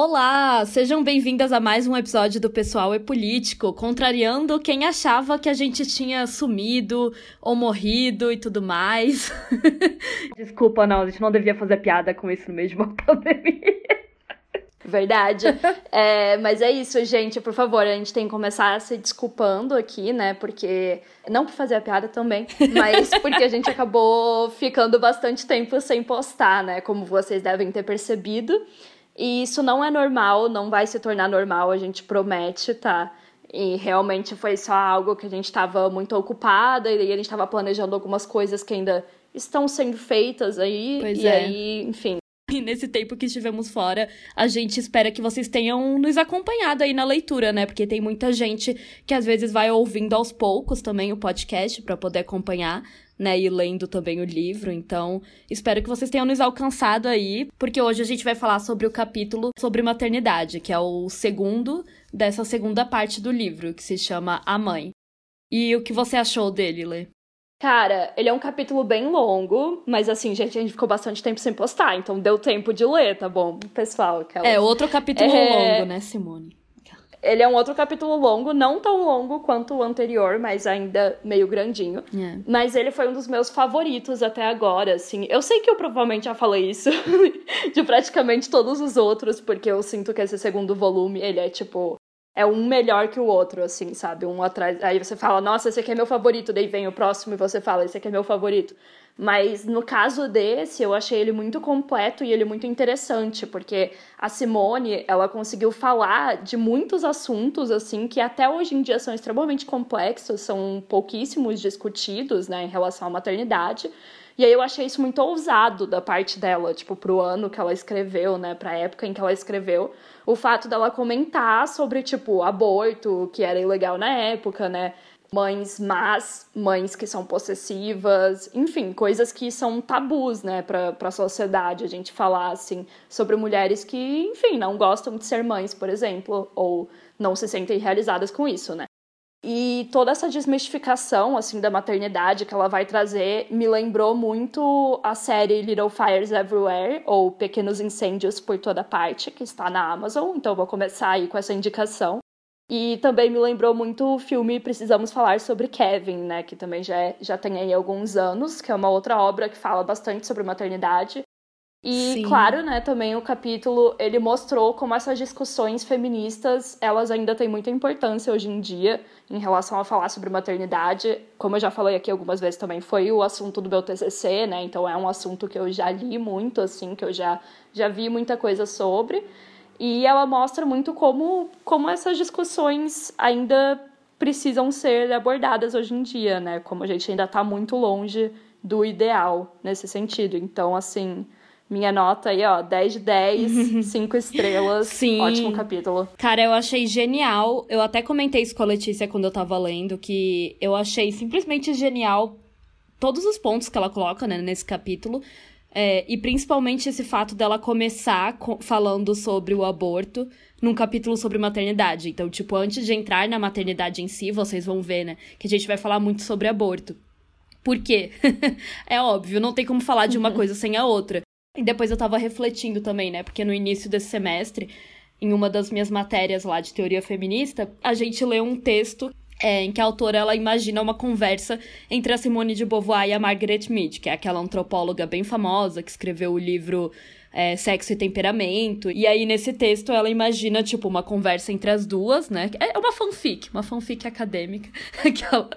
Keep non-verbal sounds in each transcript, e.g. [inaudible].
Olá, sejam bem-vindas a mais um episódio do Pessoal é Político, contrariando quem achava que a gente tinha sumido ou morrido e tudo mais. [laughs] Desculpa, não, a gente não devia fazer piada com isso no meio de uma [laughs] pandemia. Verdade. É, mas é isso, gente. Por favor, a gente tem que começar se desculpando aqui, né? Porque. Não por fazer a piada também, mas porque a gente acabou ficando bastante tempo sem postar, né? Como vocês devem ter percebido. E isso não é normal, não vai se tornar normal, a gente promete, tá? E realmente foi só algo que a gente estava muito ocupada e a gente estava planejando algumas coisas que ainda estão sendo feitas aí. Pois e é. aí, enfim. E nesse tempo que estivemos fora, a gente espera que vocês tenham nos acompanhado aí na leitura, né? Porque tem muita gente que às vezes vai ouvindo aos poucos também o podcast para poder acompanhar né, e lendo também o livro. Então, espero que vocês tenham nos alcançado aí, porque hoje a gente vai falar sobre o capítulo sobre maternidade, que é o segundo dessa segunda parte do livro, que se chama A Mãe. E o que você achou dele, Lê? Cara, ele é um capítulo bem longo, mas assim, gente, a gente ficou bastante tempo sem postar, então deu tempo de ler, tá bom, pessoal? Aquelas... É, outro capítulo é... longo, né, Simone? Ele é um outro capítulo longo, não tão longo quanto o anterior, mas ainda meio grandinho. É. Mas ele foi um dos meus favoritos até agora, assim. Eu sei que eu provavelmente já falei isso [laughs] de praticamente todos os outros, porque eu sinto que esse segundo volume, ele é tipo é um melhor que o outro, assim, sabe? Um atrás. Aí você fala, nossa, esse aqui é meu favorito. Daí vem o próximo e você fala, esse aqui é meu favorito. Mas no caso desse, eu achei ele muito completo e ele muito interessante, porque a Simone, ela conseguiu falar de muitos assuntos, assim, que até hoje em dia são extremamente complexos, são pouquíssimos discutidos, né, em relação à maternidade. E aí eu achei isso muito ousado da parte dela, tipo, pro ano que ela escreveu, né, pra época em que ela escreveu, o fato dela comentar sobre, tipo, aborto, que era ilegal na época, né, mães más, mães que são possessivas, enfim, coisas que são tabus, né, pra, pra sociedade, a gente falar, assim, sobre mulheres que, enfim, não gostam de ser mães, por exemplo, ou não se sentem realizadas com isso, né. E toda essa desmistificação, assim, da maternidade que ela vai trazer me lembrou muito a série Little Fires Everywhere, ou Pequenos Incêndios por Toda Parte, que está na Amazon, então vou começar aí com essa indicação. E também me lembrou muito o filme Precisamos Falar sobre Kevin, né, que também já, é, já tem aí alguns anos, que é uma outra obra que fala bastante sobre maternidade. E, Sim. claro, né, também o capítulo, ele mostrou como essas discussões feministas, elas ainda têm muita importância hoje em dia em relação a falar sobre maternidade. Como eu já falei aqui algumas vezes também, foi o assunto do meu TCC, né, então é um assunto que eu já li muito, assim, que eu já, já vi muita coisa sobre. E ela mostra muito como, como essas discussões ainda precisam ser abordadas hoje em dia, né, como a gente ainda está muito longe do ideal nesse sentido. Então, assim minha nota aí, ó, 10 de 10, 5 [laughs] estrelas. Sim. Ótimo capítulo. Cara, eu achei genial. Eu até comentei isso com a Letícia quando eu tava lendo, que eu achei simplesmente genial todos os pontos que ela coloca, né, nesse capítulo. É, e principalmente esse fato dela começar falando sobre o aborto num capítulo sobre maternidade. Então, tipo, antes de entrar na maternidade em si, vocês vão ver, né, que a gente vai falar muito sobre aborto. Por quê? [laughs] é óbvio, não tem como falar de uma [laughs] coisa sem a outra. E depois eu tava refletindo também, né? Porque no início desse semestre, em uma das minhas matérias lá de teoria feminista, a gente leu um texto é, em que a autora ela imagina uma conversa entre a Simone de Beauvoir e a Margaret Mead, que é aquela antropóloga bem famosa que escreveu o livro é, Sexo e Temperamento. E aí, nesse texto, ela imagina, tipo, uma conversa entre as duas, né? É uma fanfic, uma fanfic acadêmica. [laughs] que ela,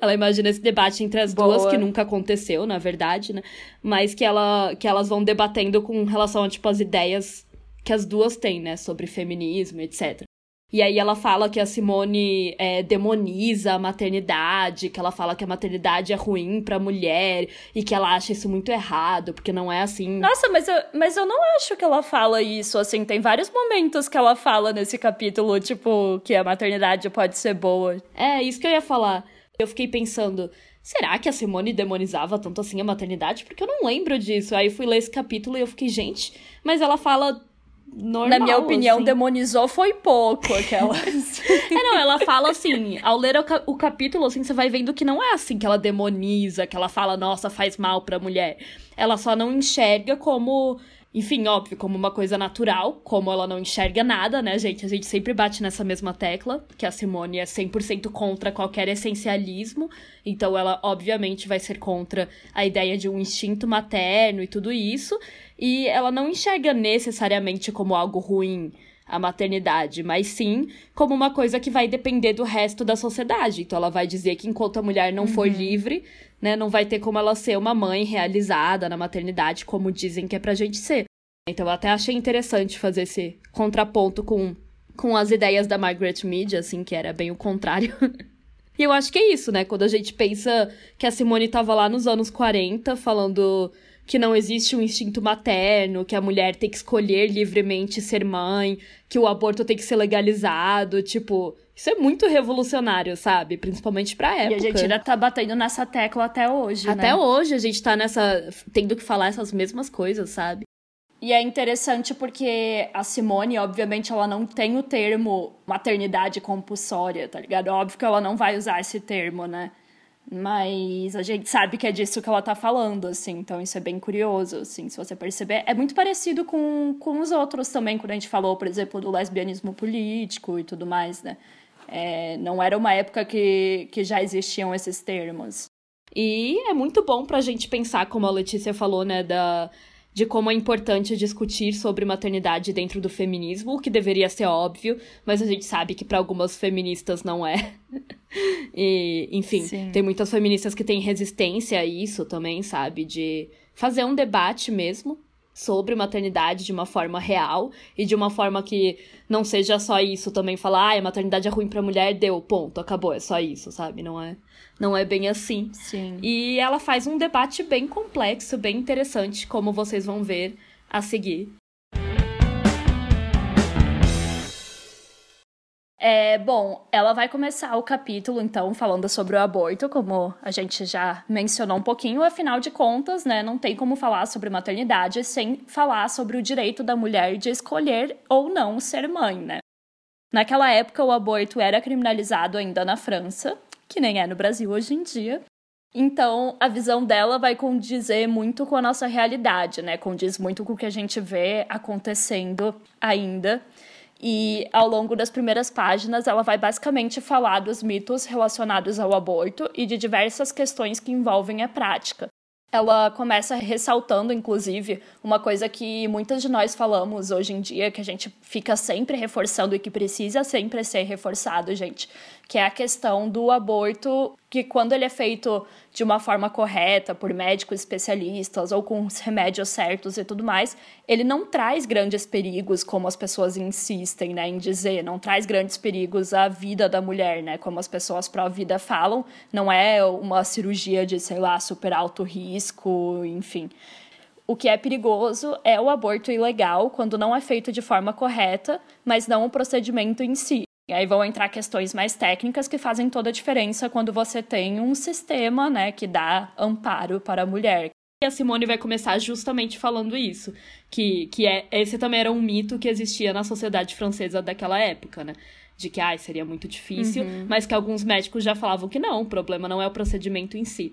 ela imagina esse debate entre as Boa. duas, que nunca aconteceu, na verdade, né? Mas que, ela, que elas vão debatendo com relação a, tipo, as ideias que as duas têm, né? Sobre feminismo, etc. E aí ela fala que a Simone é, demoniza a maternidade, que ela fala que a maternidade é ruim pra mulher e que ela acha isso muito errado, porque não é assim. Nossa, mas eu, mas eu não acho que ela fala isso, assim, tem vários momentos que ela fala nesse capítulo, tipo, que a maternidade pode ser boa. É, isso que eu ia falar. Eu fiquei pensando, será que a Simone demonizava tanto assim a maternidade? Porque eu não lembro disso. Aí fui ler esse capítulo e eu fiquei, gente, mas ela fala normal. Na minha opinião, assim. demonizou foi pouco aquela. [laughs] é, não, ela fala assim, ao ler o, o, capítulo, assim, você vai vendo que não é assim que ela demoniza, que ela fala, nossa, faz mal pra mulher. Ela só não enxerga como enfim, óbvio, como uma coisa natural, como ela não enxerga nada, né, gente? A gente sempre bate nessa mesma tecla, que a Simone é 100% contra qualquer essencialismo, então ela, obviamente, vai ser contra a ideia de um instinto materno e tudo isso, e ela não enxerga necessariamente como algo ruim a maternidade, mas sim como uma coisa que vai depender do resto da sociedade. Então ela vai dizer que enquanto a mulher não uhum. for livre, né, não vai ter como ela ser uma mãe realizada na maternidade, como dizem que é pra gente ser. Então eu até achei interessante fazer esse contraponto com, com as ideias da Margaret Mead, assim, que era bem o contrário. [laughs] e eu acho que é isso, né? Quando a gente pensa que a Simone tava lá nos anos 40 falando que não existe um instinto materno, que a mulher tem que escolher livremente ser mãe, que o aborto tem que ser legalizado, tipo, isso é muito revolucionário, sabe? Principalmente pra época. E a gente ainda tá batendo nessa tecla até hoje, Até né? hoje a gente tá nessa. tendo que falar essas mesmas coisas, sabe? E é interessante porque a Simone, obviamente, ela não tem o termo maternidade compulsória, tá ligado? Óbvio que ela não vai usar esse termo, né? Mas a gente sabe que é disso que ela tá falando, assim, então isso é bem curioso, assim, se você perceber. É muito parecido com, com os outros também, quando a gente falou, por exemplo, do lesbianismo político e tudo mais, né? É, não era uma época que, que já existiam esses termos. E é muito bom pra gente pensar, como a Letícia falou, né, da, de como é importante discutir sobre maternidade dentro do feminismo, o que deveria ser óbvio, mas a gente sabe que para algumas feministas não é. [laughs] e, enfim, Sim. tem muitas feministas que têm resistência a isso também, sabe? De fazer um debate mesmo sobre maternidade de uma forma real e de uma forma que não seja só isso também falar, ah, a maternidade é ruim pra mulher, deu, ponto, acabou, é só isso, sabe? Não é, não é bem assim. Sim. E ela faz um debate bem complexo, bem interessante, como vocês vão ver a seguir. É, bom, ela vai começar o capítulo, então, falando sobre o aborto, como a gente já mencionou um pouquinho. Afinal de contas, né, não tem como falar sobre maternidade sem falar sobre o direito da mulher de escolher ou não ser mãe, né? Naquela época, o aborto era criminalizado ainda na França, que nem é no Brasil hoje em dia. Então, a visão dela vai condizer muito com a nossa realidade, né? Condiz muito com o que a gente vê acontecendo ainda. E ao longo das primeiras páginas, ela vai basicamente falar dos mitos relacionados ao aborto e de diversas questões que envolvem a prática. Ela começa ressaltando, inclusive, uma coisa que muitas de nós falamos hoje em dia, que a gente fica sempre reforçando e que precisa sempre ser reforçado, gente, que é a questão do aborto, que quando ele é feito de uma forma correta, por médicos especialistas ou com os remédios certos e tudo mais, ele não traz grandes perigos, como as pessoas insistem né, em dizer, não traz grandes perigos à vida da mulher, né? Como as pessoas pró-vida falam, não é uma cirurgia de, sei lá, super alto risco, enfim. O que é perigoso é o aborto ilegal quando não é feito de forma correta, mas não o procedimento em si. E aí vão entrar questões mais técnicas que fazem toda a diferença quando você tem um sistema, né, que dá amparo para a mulher. E a Simone vai começar justamente falando isso, que, que é, esse também era um mito que existia na sociedade francesa daquela época, né? De que, ai, seria muito difícil, uhum. mas que alguns médicos já falavam que não, o problema não é o procedimento em si.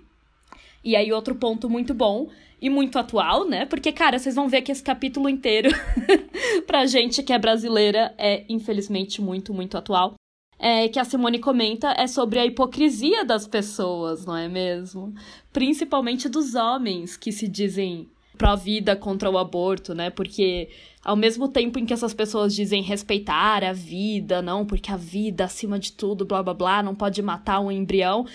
E aí, outro ponto muito bom e muito atual, né? Porque, cara, vocês vão ver que esse capítulo inteiro, [laughs] pra gente que é brasileira, é infelizmente muito, muito atual. É, que a Simone comenta é sobre a hipocrisia das pessoas, não é mesmo? Principalmente dos homens que se dizem pró-vida contra o aborto, né? Porque ao mesmo tempo em que essas pessoas dizem respeitar a vida, não, porque a vida acima de tudo, blá blá blá, não pode matar um embrião,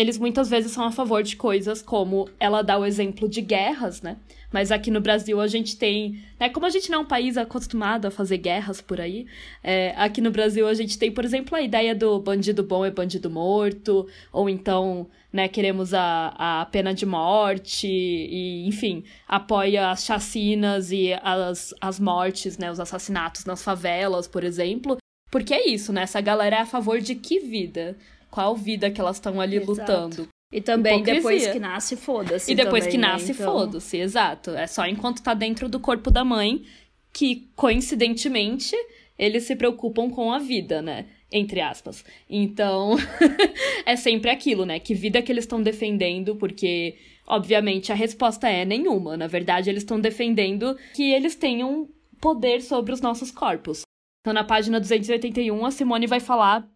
eles muitas vezes são a favor de coisas como ela dá o exemplo de guerras, né? Mas aqui no Brasil a gente tem. Né, como a gente não é um país acostumado a fazer guerras por aí, é, aqui no Brasil a gente tem, por exemplo, a ideia do bandido bom é bandido morto, ou então, né, queremos a, a pena de morte, e, enfim, apoia as chacinas e as, as mortes, né, os assassinatos nas favelas, por exemplo. Porque é isso, né? Essa galera é a favor de que vida? Qual vida que elas estão ali Exato. lutando. E também Hipocrisia. depois que nasce, foda-se. E depois também, que nasce, né? então... foda-se, exato. É só enquanto tá dentro do corpo da mãe que, coincidentemente, eles se preocupam com a vida, né? Entre aspas. Então, [laughs] é sempre aquilo, né? Que vida que eles estão defendendo, porque, obviamente, a resposta é nenhuma. Na verdade, eles estão defendendo que eles tenham poder sobre os nossos corpos. Então, na página 281, a Simone vai falar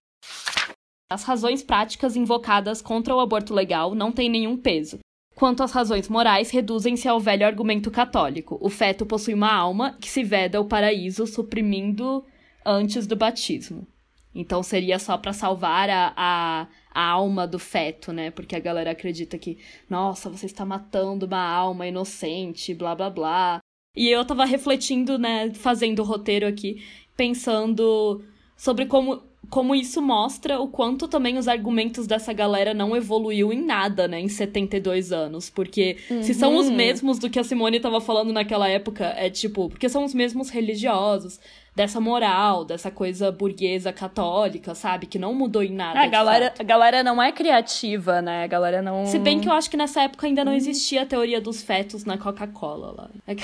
as razões práticas invocadas contra o aborto legal não têm nenhum peso. Quanto às razões morais, reduzem-se ao velho argumento católico. O feto possui uma alma que se veda ao paraíso, suprimindo antes do batismo. Então seria só para salvar a, a, a, alma do feto, né? Porque a galera acredita que, nossa, você está matando uma alma inocente, blá blá blá. E eu tava refletindo, né, fazendo o roteiro aqui, pensando sobre como como isso mostra o quanto também os argumentos dessa galera não evoluiu em nada, né, em 72 anos. Porque uhum. se são os uhum. mesmos do que a Simone estava falando naquela época, é tipo, porque são os mesmos religiosos, dessa moral, dessa coisa burguesa católica, sabe? Que não mudou em nada. a galera, a galera não é criativa, né? A galera não. Se bem que eu acho que nessa época ainda não existia a teoria dos fetos na Coca-Cola lá. [laughs]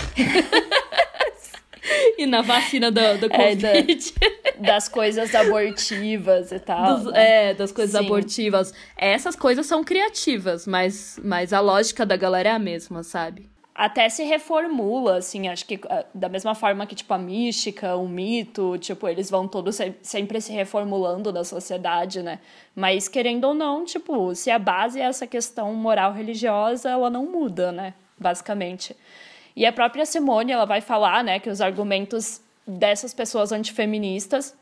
[laughs] e na vacina do, do Covid. É, da, [laughs] das coisas abortivas e tal. Dos, né? É, das coisas Sim. abortivas. Essas coisas são criativas, mas, mas a lógica da galera é a mesma, sabe? Até se reformula, assim, acho que ah, da mesma forma que, tipo, a mística, o mito, tipo, eles vão todos sempre se reformulando da sociedade, né? Mas, querendo ou não, tipo, se a base é essa questão moral religiosa, ela não muda, né? Basicamente. E a própria Simone, ela vai falar, né, que os argumentos dessas pessoas antifeministas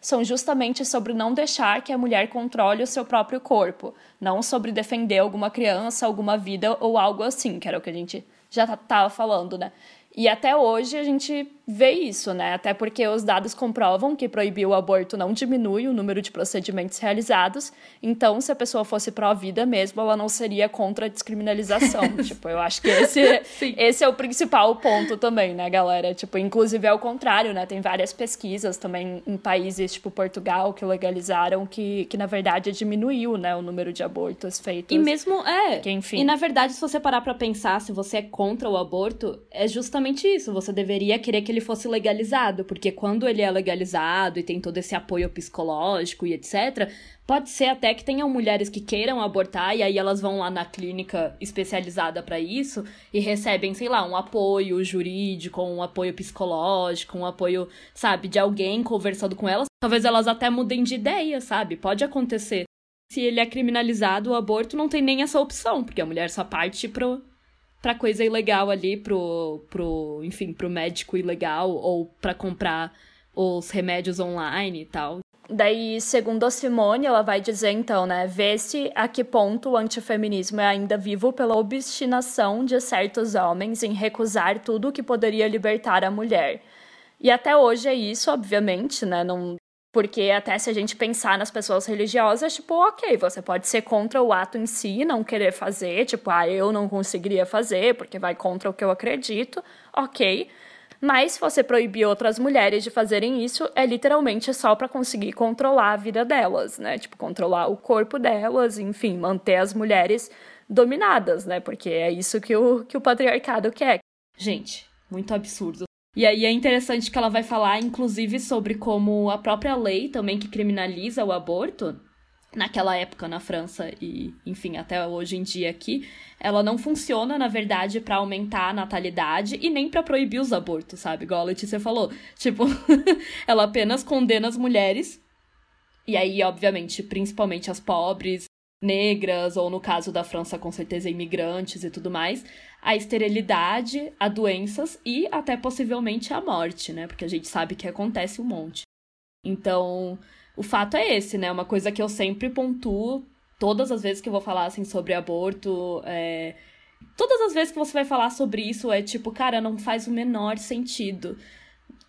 são justamente sobre não deixar que a mulher controle o seu próprio corpo, não sobre defender alguma criança, alguma vida ou algo assim, que era o que a gente já estava falando, né? E até hoje a gente vê isso, né? Até porque os dados comprovam que proibir o aborto não diminui o número de procedimentos realizados. Então, se a pessoa fosse pró-vida mesmo, ela não seria contra a descriminalização. [laughs] tipo, eu acho que esse, esse é o principal ponto também, né, galera? Tipo, inclusive é o contrário, né? Tem várias pesquisas também em países tipo Portugal que legalizaram que, que na verdade diminuiu, né, o número de abortos feitos. E mesmo é. Que, enfim. E na verdade, se você parar para pensar, se você é contra o aborto, é justamente isso. Você deveria querer que ele fosse legalizado, porque quando ele é legalizado e tem todo esse apoio psicológico e etc., pode ser até que tenham mulheres que queiram abortar e aí elas vão lá na clínica especializada para isso e recebem, sei lá, um apoio jurídico, um apoio psicológico, um apoio, sabe, de alguém conversando com elas. Talvez elas até mudem de ideia, sabe? Pode acontecer. Se ele é criminalizado, o aborto não tem nem essa opção, porque a mulher só parte pro, pra coisa ilegal ali, pro, pro enfim, pro médico ilegal ou para comprar os remédios online e tal. Daí, segundo a Simone, ela vai dizer então, né, vê-se a que ponto o antifeminismo é ainda vivo pela obstinação de certos homens em recusar tudo que poderia libertar a mulher. E até hoje é isso, obviamente, né, não, porque até se a gente pensar nas pessoas religiosas, tipo, ok, você pode ser contra o ato em si, não querer fazer, tipo, ah, eu não conseguiria fazer porque vai contra o que eu acredito, ok. Mas se você proibir outras mulheres de fazerem isso, é literalmente só para conseguir controlar a vida delas, né? Tipo, controlar o corpo delas, enfim, manter as mulheres dominadas, né? Porque é isso que o, que o patriarcado quer. Gente, muito absurdo. E aí é interessante que ela vai falar, inclusive, sobre como a própria lei também que criminaliza o aborto, naquela época na França e, enfim, até hoje em dia aqui, ela não funciona, na verdade, para aumentar a natalidade e nem para proibir os abortos, sabe? Igual a Letícia falou. Tipo, [laughs] ela apenas condena as mulheres. E aí, obviamente, principalmente as pobres, negras, ou no caso da França, com certeza, imigrantes e tudo mais, a esterilidade, a doenças e até possivelmente a morte, né? Porque a gente sabe que acontece um monte. Então, o fato é esse, né? Uma coisa que eu sempre pontuo todas as vezes que eu vou falar assim sobre aborto, é... todas as vezes que você vai falar sobre isso é tipo, cara, não faz o menor sentido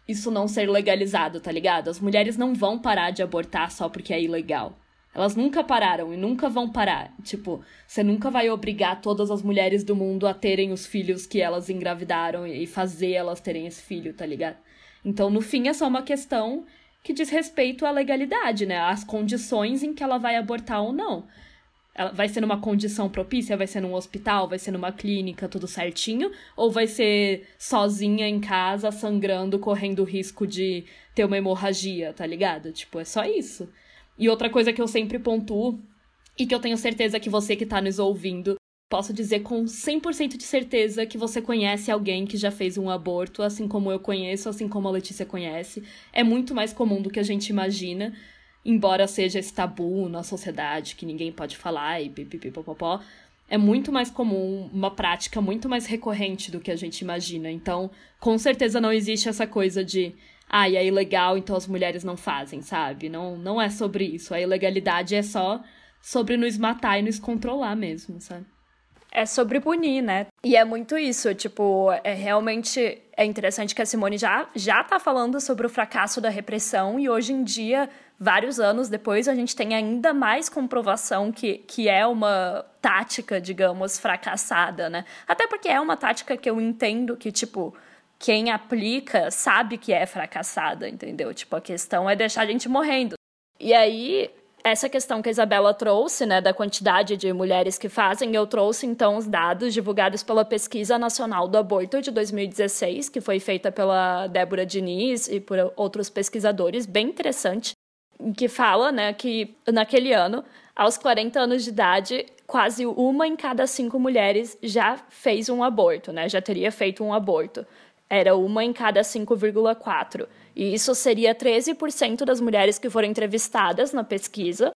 isso não ser legalizado, tá ligado? As mulheres não vão parar de abortar só porque é ilegal. Elas nunca pararam e nunca vão parar. Tipo, você nunca vai obrigar todas as mulheres do mundo a terem os filhos que elas engravidaram e fazer elas terem esse filho, tá ligado? Então, no fim, é só uma questão que diz respeito à legalidade, né? Às condições em que ela vai abortar ou não. vai ser numa condição propícia? Vai ser num hospital? Vai ser numa clínica, tudo certinho? Ou vai ser sozinha em casa, sangrando, correndo risco de ter uma hemorragia, tá ligado? Tipo, é só isso. E outra coisa que eu sempre pontuo, e que eu tenho certeza que você que tá nos ouvindo, posso dizer com 100% de certeza que você conhece alguém que já fez um aborto, assim como eu conheço, assim como a Letícia conhece. É muito mais comum do que a gente imagina embora seja esse tabu na sociedade que ninguém pode falar e pipipipopopó, é muito mais comum, uma prática muito mais recorrente do que a gente imagina. Então, com certeza não existe essa coisa de ah, e é ilegal, então as mulheres não fazem, sabe? Não, não é sobre isso. A ilegalidade é só sobre nos matar e nos controlar mesmo, sabe? É sobre punir, né? E é muito isso, tipo, é realmente é interessante que a Simone já já tá falando sobre o fracasso da repressão e hoje em dia vários anos depois, a gente tem ainda mais comprovação que, que é uma tática, digamos, fracassada, né? Até porque é uma tática que eu entendo que, tipo, quem aplica sabe que é fracassada, entendeu? Tipo, a questão é deixar a gente morrendo. E aí, essa questão que a Isabela trouxe, né, da quantidade de mulheres que fazem, eu trouxe então os dados divulgados pela Pesquisa Nacional do Aborto de 2016, que foi feita pela Débora Diniz e por outros pesquisadores, bem interessante que fala, né, que naquele ano, aos 40 anos de idade, quase uma em cada cinco mulheres já fez um aborto, né, já teria feito um aborto. Era uma em cada 5,4. E isso seria 13% das mulheres que foram entrevistadas na pesquisa,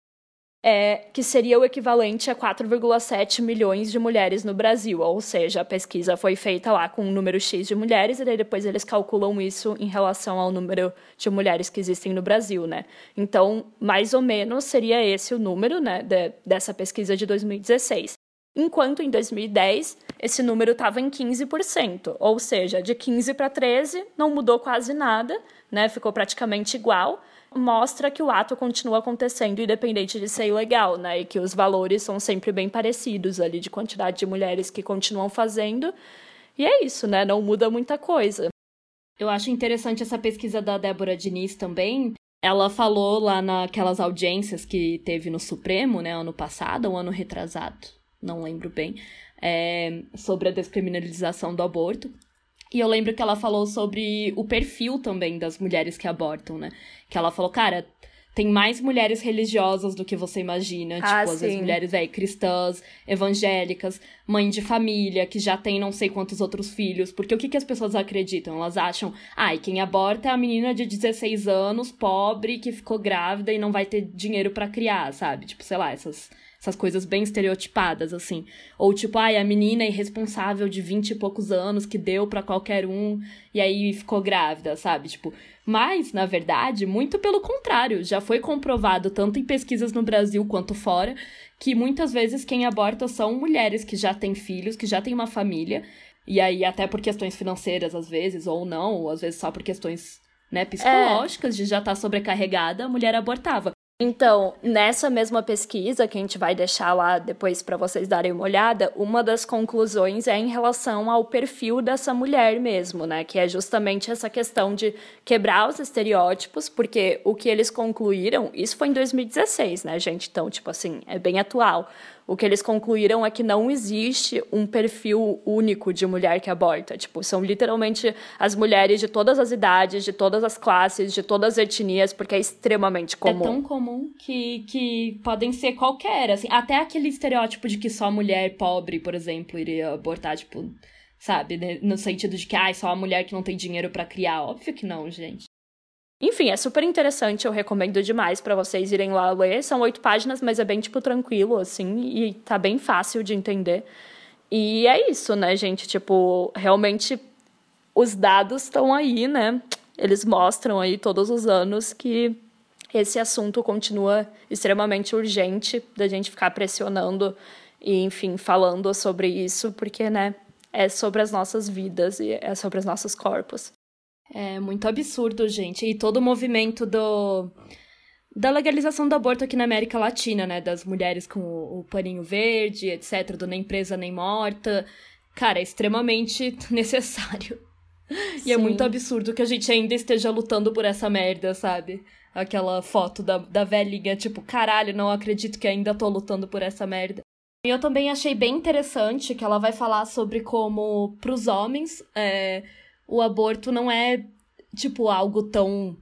é, que seria o equivalente a 4,7 milhões de mulheres no Brasil. Ou seja, a pesquisa foi feita lá com um número X de mulheres, e depois eles calculam isso em relação ao número de mulheres que existem no Brasil, né? Então, mais ou menos seria esse o número, né, de, dessa pesquisa de 2016. Enquanto em 2010 esse número estava em 15%, ou seja, de 15 para 13 não mudou quase nada, né? Ficou praticamente igual mostra que o ato continua acontecendo independente de ser ilegal, né? E que os valores são sempre bem parecidos ali de quantidade de mulheres que continuam fazendo. E é isso, né? Não muda muita coisa. Eu acho interessante essa pesquisa da Débora Diniz também. Ela falou lá naquelas audiências que teve no Supremo, né, ano passado, ou ano retrasado, não lembro bem, é, sobre a descriminalização do aborto. E eu lembro que ela falou sobre o perfil também das mulheres que abortam, né? Que ela falou, cara, tem mais mulheres religiosas do que você imagina. Ah, tipo, às vezes mulheres aí cristãs, evangélicas, mãe de família, que já tem não sei quantos outros filhos. Porque o que, que as pessoas acreditam? Elas acham, ah, e quem aborta é a menina de 16 anos, pobre, que ficou grávida e não vai ter dinheiro para criar, sabe? Tipo, sei lá, essas essas coisas bem estereotipadas, assim. Ou tipo, ai, a menina irresponsável de vinte e poucos anos que deu para qualquer um e aí ficou grávida, sabe? Tipo, mas, na verdade, muito pelo contrário, já foi comprovado tanto em pesquisas no Brasil quanto fora que muitas vezes quem aborta são mulheres que já têm filhos, que já têm uma família, e aí até por questões financeiras às vezes, ou não, ou às vezes só por questões né, psicológicas é. de já estar tá sobrecarregada, a mulher abortava. Então, nessa mesma pesquisa, que a gente vai deixar lá depois para vocês darem uma olhada, uma das conclusões é em relação ao perfil dessa mulher mesmo, né? Que é justamente essa questão de quebrar os estereótipos, porque o que eles concluíram, isso foi em 2016, né, gente? Então, tipo assim, é bem atual o que eles concluíram é que não existe um perfil único de mulher que aborta. Tipo, são literalmente as mulheres de todas as idades, de todas as classes, de todas as etnias, porque é extremamente comum. É tão comum que, que podem ser qualquer, assim, até aquele estereótipo de que só mulher pobre, por exemplo, iria abortar, tipo, sabe, né? no sentido de que ah, só a mulher que não tem dinheiro para criar. Óbvio que não, gente. Enfim, é super interessante, eu recomendo demais para vocês irem lá ler. São oito páginas, mas é bem, tipo, tranquilo, assim, e tá bem fácil de entender. E é isso, né, gente? Tipo, realmente os dados estão aí, né? Eles mostram aí todos os anos que esse assunto continua extremamente urgente da gente ficar pressionando e, enfim, falando sobre isso, porque, né, é sobre as nossas vidas e é sobre os nossos corpos. É muito absurdo, gente. E todo o movimento do da legalização do aborto aqui na América Latina, né? Das mulheres com o, o paninho verde, etc., do nem presa nem morta. Cara, é extremamente [laughs] necessário. Sim. E é muito absurdo que a gente ainda esteja lutando por essa merda, sabe? Aquela foto da, da velhinha, tipo, caralho, não acredito que ainda tô lutando por essa merda. E eu também achei bem interessante que ela vai falar sobre como, pros homens, é, o aborto não é, tipo, algo tão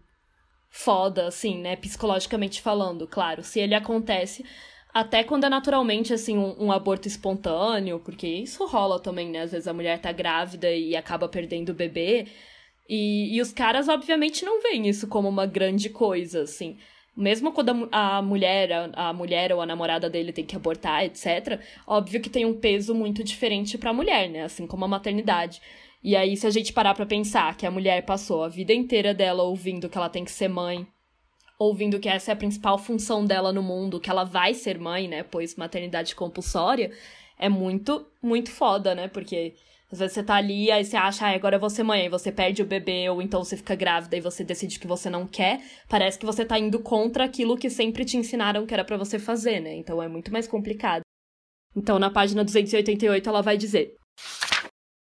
foda, assim, né? Psicologicamente falando, claro. Se ele acontece, até quando é naturalmente, assim, um, um, aborto espontâneo, porque isso rola também, né? Às vezes a mulher tá grávida e acaba perdendo o bebê. E, e os caras, obviamente, não veem isso como uma grande coisa, assim mesmo quando a, a mulher, a, a, mulher ou a namorada dele tem que abortar, etc., óbvio que tem um peso muito diferente para a mulher, né? Assim como a maternidade. E aí, se a gente parar pra pensar que a mulher passou a vida inteira dela ouvindo que ela tem que ser mãe, ouvindo que essa é a principal função dela no mundo, que ela vai ser mãe, né? Pois maternidade compulsória é muito, muito foda, né? Porque às vezes você tá ali, aí você acha, ah, agora eu vou ser mãe, aí você perde o bebê, ou então você fica grávida e você decide que você não quer. Parece que você tá indo contra aquilo que sempre te ensinaram que era para você fazer, né? Então é muito mais complicado. Então, na página 288, ela vai dizer.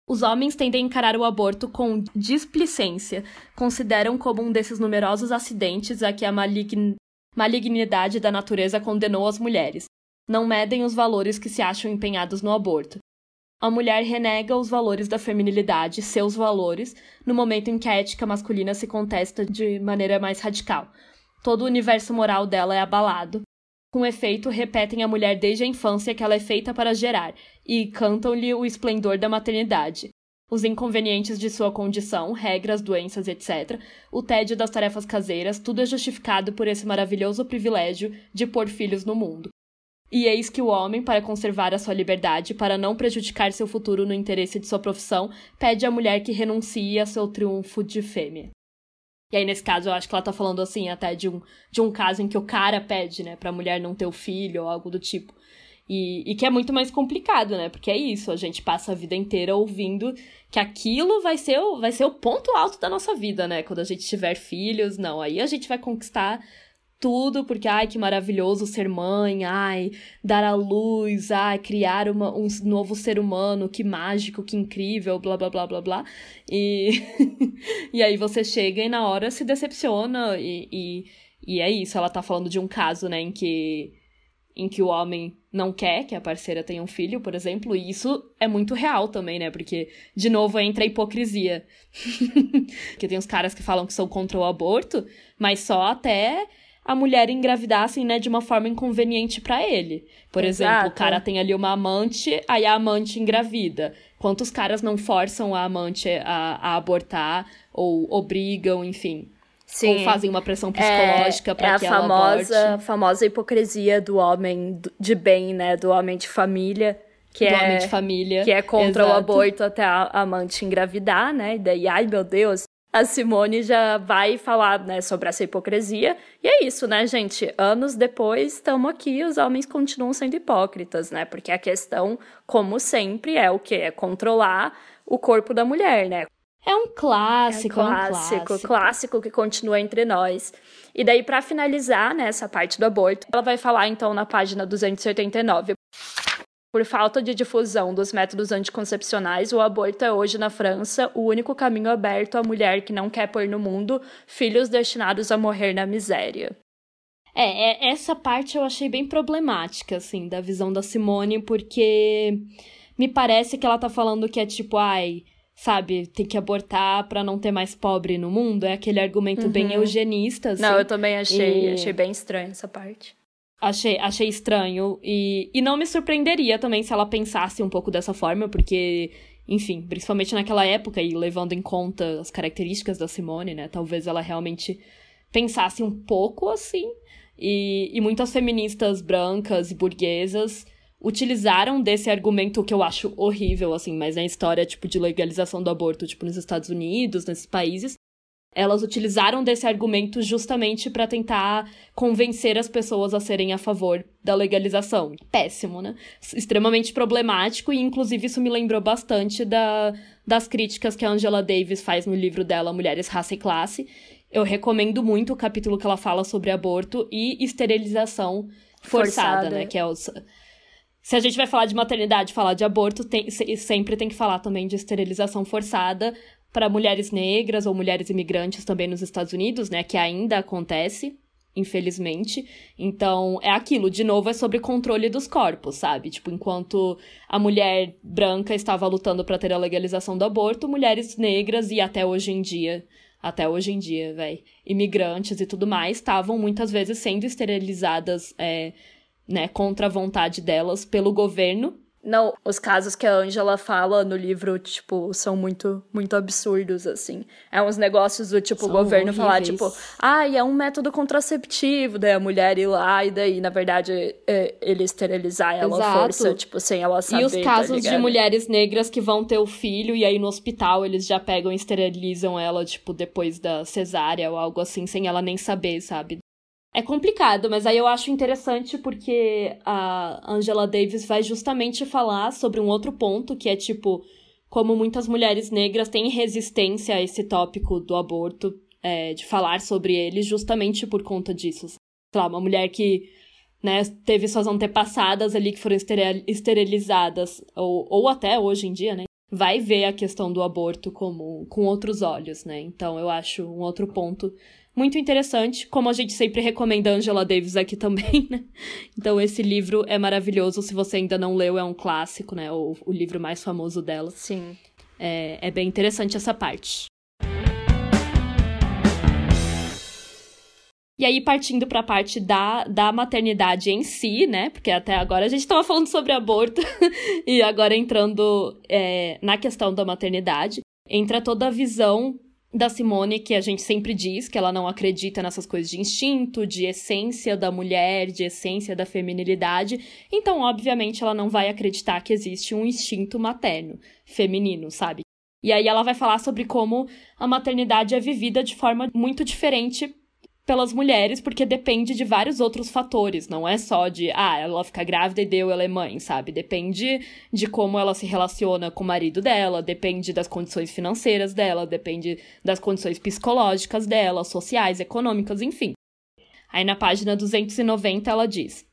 Os homens tendem a encarar o aborto com displicência, consideram como um desses numerosos acidentes a que a malign... malignidade da natureza condenou as mulheres. Não medem os valores que se acham empenhados no aborto. A mulher renega os valores da feminilidade, seus valores, no momento em que a ética masculina se contesta de maneira mais radical. Todo o universo moral dela é abalado. Com efeito, repetem à mulher desde a infância que ela é feita para gerar, e cantam-lhe o esplendor da maternidade. Os inconvenientes de sua condição, regras, doenças, etc., o tédio das tarefas caseiras, tudo é justificado por esse maravilhoso privilégio de pôr filhos no mundo. E eis que o homem, para conservar a sua liberdade, para não prejudicar seu futuro no interesse de sua profissão, pede à mulher que renuncie a seu triunfo de fêmea. E aí, nesse caso, eu acho que ela tá falando assim, até de um, de um caso em que o cara pede, né, pra mulher não ter o filho ou algo do tipo. E, e que é muito mais complicado, né? Porque é isso, a gente passa a vida inteira ouvindo que aquilo vai ser, o, vai ser o ponto alto da nossa vida, né? Quando a gente tiver filhos, não. Aí a gente vai conquistar tudo, porque, ai, que maravilhoso ser mãe, ai, dar à luz, ai, criar uma, um novo ser humano, que mágico, que incrível, blá, blá, blá, blá, blá. E, [laughs] e aí você chega e na hora se decepciona e, e, e é isso, ela tá falando de um caso, né, em que, em que o homem não quer que a parceira tenha um filho, por exemplo, e isso é muito real também, né, porque, de novo, entra a hipocrisia. [laughs] que tem os caras que falam que são contra o aborto, mas só até a mulher engravidassem, né, de uma forma inconveniente para ele. Por Exato. exemplo, o cara tem ali uma amante, aí a amante engravida. Quantos caras não forçam a amante a, a abortar ou obrigam, enfim. Sim. Ou fazem uma pressão psicológica é, para é que ela famosa, aborte. a famosa hipocrisia do homem de bem, né, do homem de família. Que do é, homem de família. Que é contra Exato. o aborto até a amante engravidar, né? E daí, ai meu Deus, a Simone já vai falar né, sobre essa hipocrisia. E é isso, né, gente? Anos depois, estamos aqui, os homens continuam sendo hipócritas, né? Porque a questão, como sempre, é o que? É controlar o corpo da mulher, né? É um clássico, é um clássico, é um clássico. clássico que continua entre nós. E daí, para finalizar né, parte do aborto, ela vai falar então na página 289. Por falta de difusão dos métodos anticoncepcionais, o aborto é hoje na França o único caminho aberto à mulher que não quer pôr no mundo filhos destinados a morrer na miséria. É, é, essa parte eu achei bem problemática, assim, da visão da Simone, porque me parece que ela tá falando que é tipo, ai, sabe, tem que abortar para não ter mais pobre no mundo. É aquele argumento uhum. bem eugenista, assim. Não, eu também achei, e... achei bem estranho essa parte. Achei, achei estranho. E, e não me surpreenderia também se ela pensasse um pouco dessa forma, porque, enfim, principalmente naquela época e levando em conta as características da Simone, né? Talvez ela realmente pensasse um pouco assim. E, e muitas feministas brancas e burguesas utilizaram desse argumento que eu acho horrível, assim, mas na história, tipo, de legalização do aborto, tipo, nos Estados Unidos, nesses países, elas utilizaram desse argumento justamente para tentar convencer as pessoas a serem a favor da legalização. Péssimo, né? Extremamente problemático e inclusive isso me lembrou bastante da, das críticas que a Angela Davis faz no livro dela Mulheres, Raça e Classe. Eu recomendo muito o capítulo que ela fala sobre aborto e esterilização forçada, forçada. né? Que é os se a gente vai falar de maternidade, falar de aborto, tem, sempre tem que falar também de esterilização forçada, para mulheres negras ou mulheres imigrantes também nos Estados Unidos, né, que ainda acontece, infelizmente. Então, é aquilo, de novo, é sobre controle dos corpos, sabe? Tipo, enquanto a mulher branca estava lutando para ter a legalização do aborto, mulheres negras e até hoje em dia até hoje em dia, velho, imigrantes e tudo mais, estavam muitas vezes sendo esterilizadas, é, né, contra a vontade delas pelo governo não, os casos que a Angela fala no livro, tipo, são muito, muito absurdos, assim. É uns negócios do, tipo, são o governo horríveis. falar, tipo, ai, ah, é um método contraceptivo, daí a mulher ir lá e daí, na verdade, é, ele esterilizar ela à força, tipo, sem ela saber, E os tá casos tá de mulheres negras que vão ter o filho e aí no hospital eles já pegam e esterilizam ela, tipo, depois da cesárea ou algo assim, sem ela nem saber, sabe? É complicado, mas aí eu acho interessante porque a Angela Davis vai justamente falar sobre um outro ponto, que é tipo, como muitas mulheres negras têm resistência a esse tópico do aborto, é, de falar sobre ele, justamente por conta disso. Sei lá, uma mulher que né, teve suas antepassadas ali que foram esterilizadas, ou, ou até hoje em dia, né? Vai ver a questão do aborto como com outros olhos, né? Então eu acho um outro ponto muito interessante, como a gente sempre recomenda Angela Davis aqui também, né? Então esse livro é maravilhoso, se você ainda não leu, é um clássico, né? O, o livro mais famoso dela. Sim. É, é bem interessante essa parte. E aí, partindo para a parte da, da maternidade em si, né? Porque até agora a gente estava falando sobre aborto, [laughs] e agora entrando é, na questão da maternidade, entra toda a visão da Simone, que a gente sempre diz que ela não acredita nessas coisas de instinto, de essência da mulher, de essência da feminilidade. Então, obviamente, ela não vai acreditar que existe um instinto materno, feminino, sabe? E aí ela vai falar sobre como a maternidade é vivida de forma muito diferente pelas mulheres, porque depende de vários outros fatores, não é só de, ah, ela fica grávida e deu, ela é mãe, sabe? Depende de como ela se relaciona com o marido dela, depende das condições financeiras dela, depende das condições psicológicas dela, sociais, econômicas, enfim. Aí na página 290 ela diz: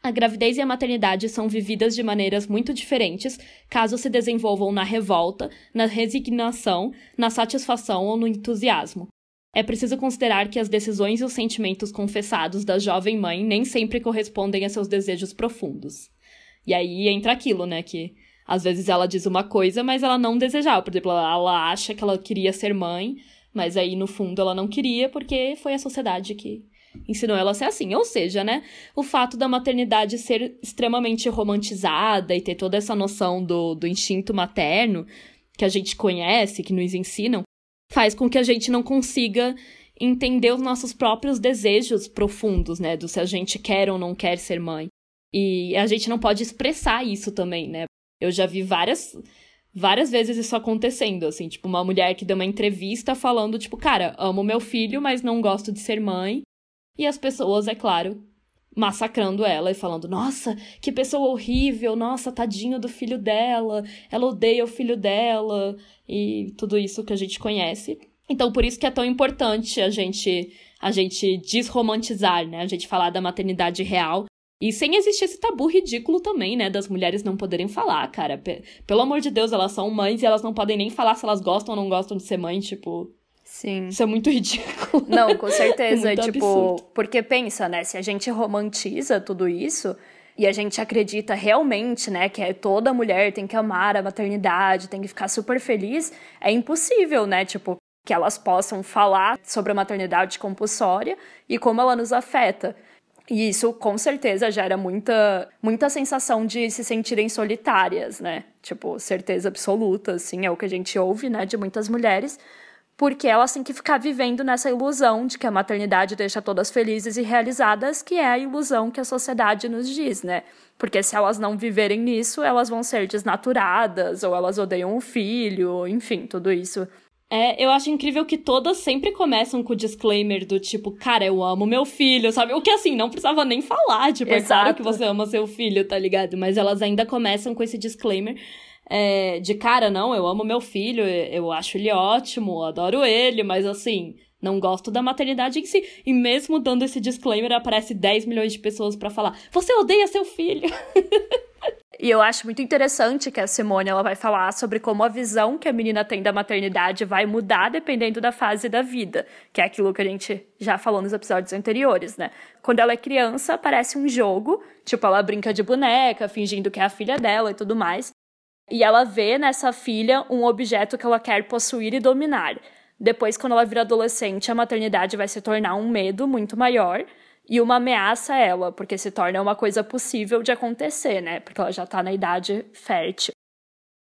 a gravidez e a maternidade são vividas de maneiras muito diferentes caso se desenvolvam na revolta, na resignação, na satisfação ou no entusiasmo. É preciso considerar que as decisões e os sentimentos confessados da jovem mãe nem sempre correspondem a seus desejos profundos. E aí entra aquilo, né, que às vezes ela diz uma coisa, mas ela não desejava. Por exemplo, ela acha que ela queria ser mãe, mas aí no fundo ela não queria porque foi a sociedade que ensinou ela a ser assim. Ou seja, né, o fato da maternidade ser extremamente romantizada e ter toda essa noção do, do instinto materno que a gente conhece, que nos ensinam, faz com que a gente não consiga entender os nossos próprios desejos profundos, né? Do se a gente quer ou não quer ser mãe. E a gente não pode expressar isso também, né? Eu já vi várias várias vezes isso acontecendo, assim, tipo uma mulher que deu uma entrevista falando tipo, cara, amo meu filho, mas não gosto de ser mãe. E as pessoas, é claro, massacrando ela e falando: "Nossa, que pessoa horrível, nossa, tadinho do filho dela, ela odeia o filho dela" e tudo isso que a gente conhece. Então, por isso que é tão importante a gente a gente desromantizar, né? A gente falar da maternidade real e sem existir esse tabu ridículo também, né? Das mulheres não poderem falar, cara. P pelo amor de Deus, elas são mães e elas não podem nem falar se elas gostam ou não gostam de ser mãe, tipo. Sim. Isso é muito [laughs] ridículo. Não, com certeza. é tipo, absurdo. porque pensa, né? Se a gente romantiza tudo isso e a gente acredita realmente, né, que é toda mulher tem que amar a maternidade, tem que ficar super feliz, é impossível, né? Tipo, que elas possam falar sobre a maternidade compulsória e como ela nos afeta. E isso com certeza gera muita, muita sensação de se sentirem solitárias, né? Tipo, certeza absoluta, assim, é o que a gente ouve, né, de muitas mulheres porque elas têm que ficar vivendo nessa ilusão de que a maternidade deixa todas felizes e realizadas, que é a ilusão que a sociedade nos diz, né? Porque se elas não viverem nisso, elas vão ser desnaturadas, ou elas odeiam o filho, enfim, tudo isso. É, eu acho incrível que todas sempre começam com o disclaimer do tipo, cara, eu amo meu filho, sabe? O que assim, não precisava nem falar, tipo, Exato. é claro que você ama seu filho, tá ligado? Mas elas ainda começam com esse disclaimer é, de cara, não, eu amo meu filho, eu acho ele ótimo, adoro ele, mas assim, não gosto da maternidade em si. E mesmo dando esse disclaimer, aparece 10 milhões de pessoas para falar: Você odeia seu filho! [laughs] E eu acho muito interessante que a Simone ela vai falar sobre como a visão que a menina tem da maternidade vai mudar dependendo da fase da vida, que é aquilo que a gente já falou nos episódios anteriores, né? Quando ela é criança, parece um jogo, tipo, ela brinca de boneca, fingindo que é a filha dela e tudo mais. E ela vê nessa filha um objeto que ela quer possuir e dominar. Depois, quando ela vira adolescente, a maternidade vai se tornar um medo muito maior e uma ameaça a ela, porque se torna uma coisa possível de acontecer, né? Porque ela já tá na idade fértil.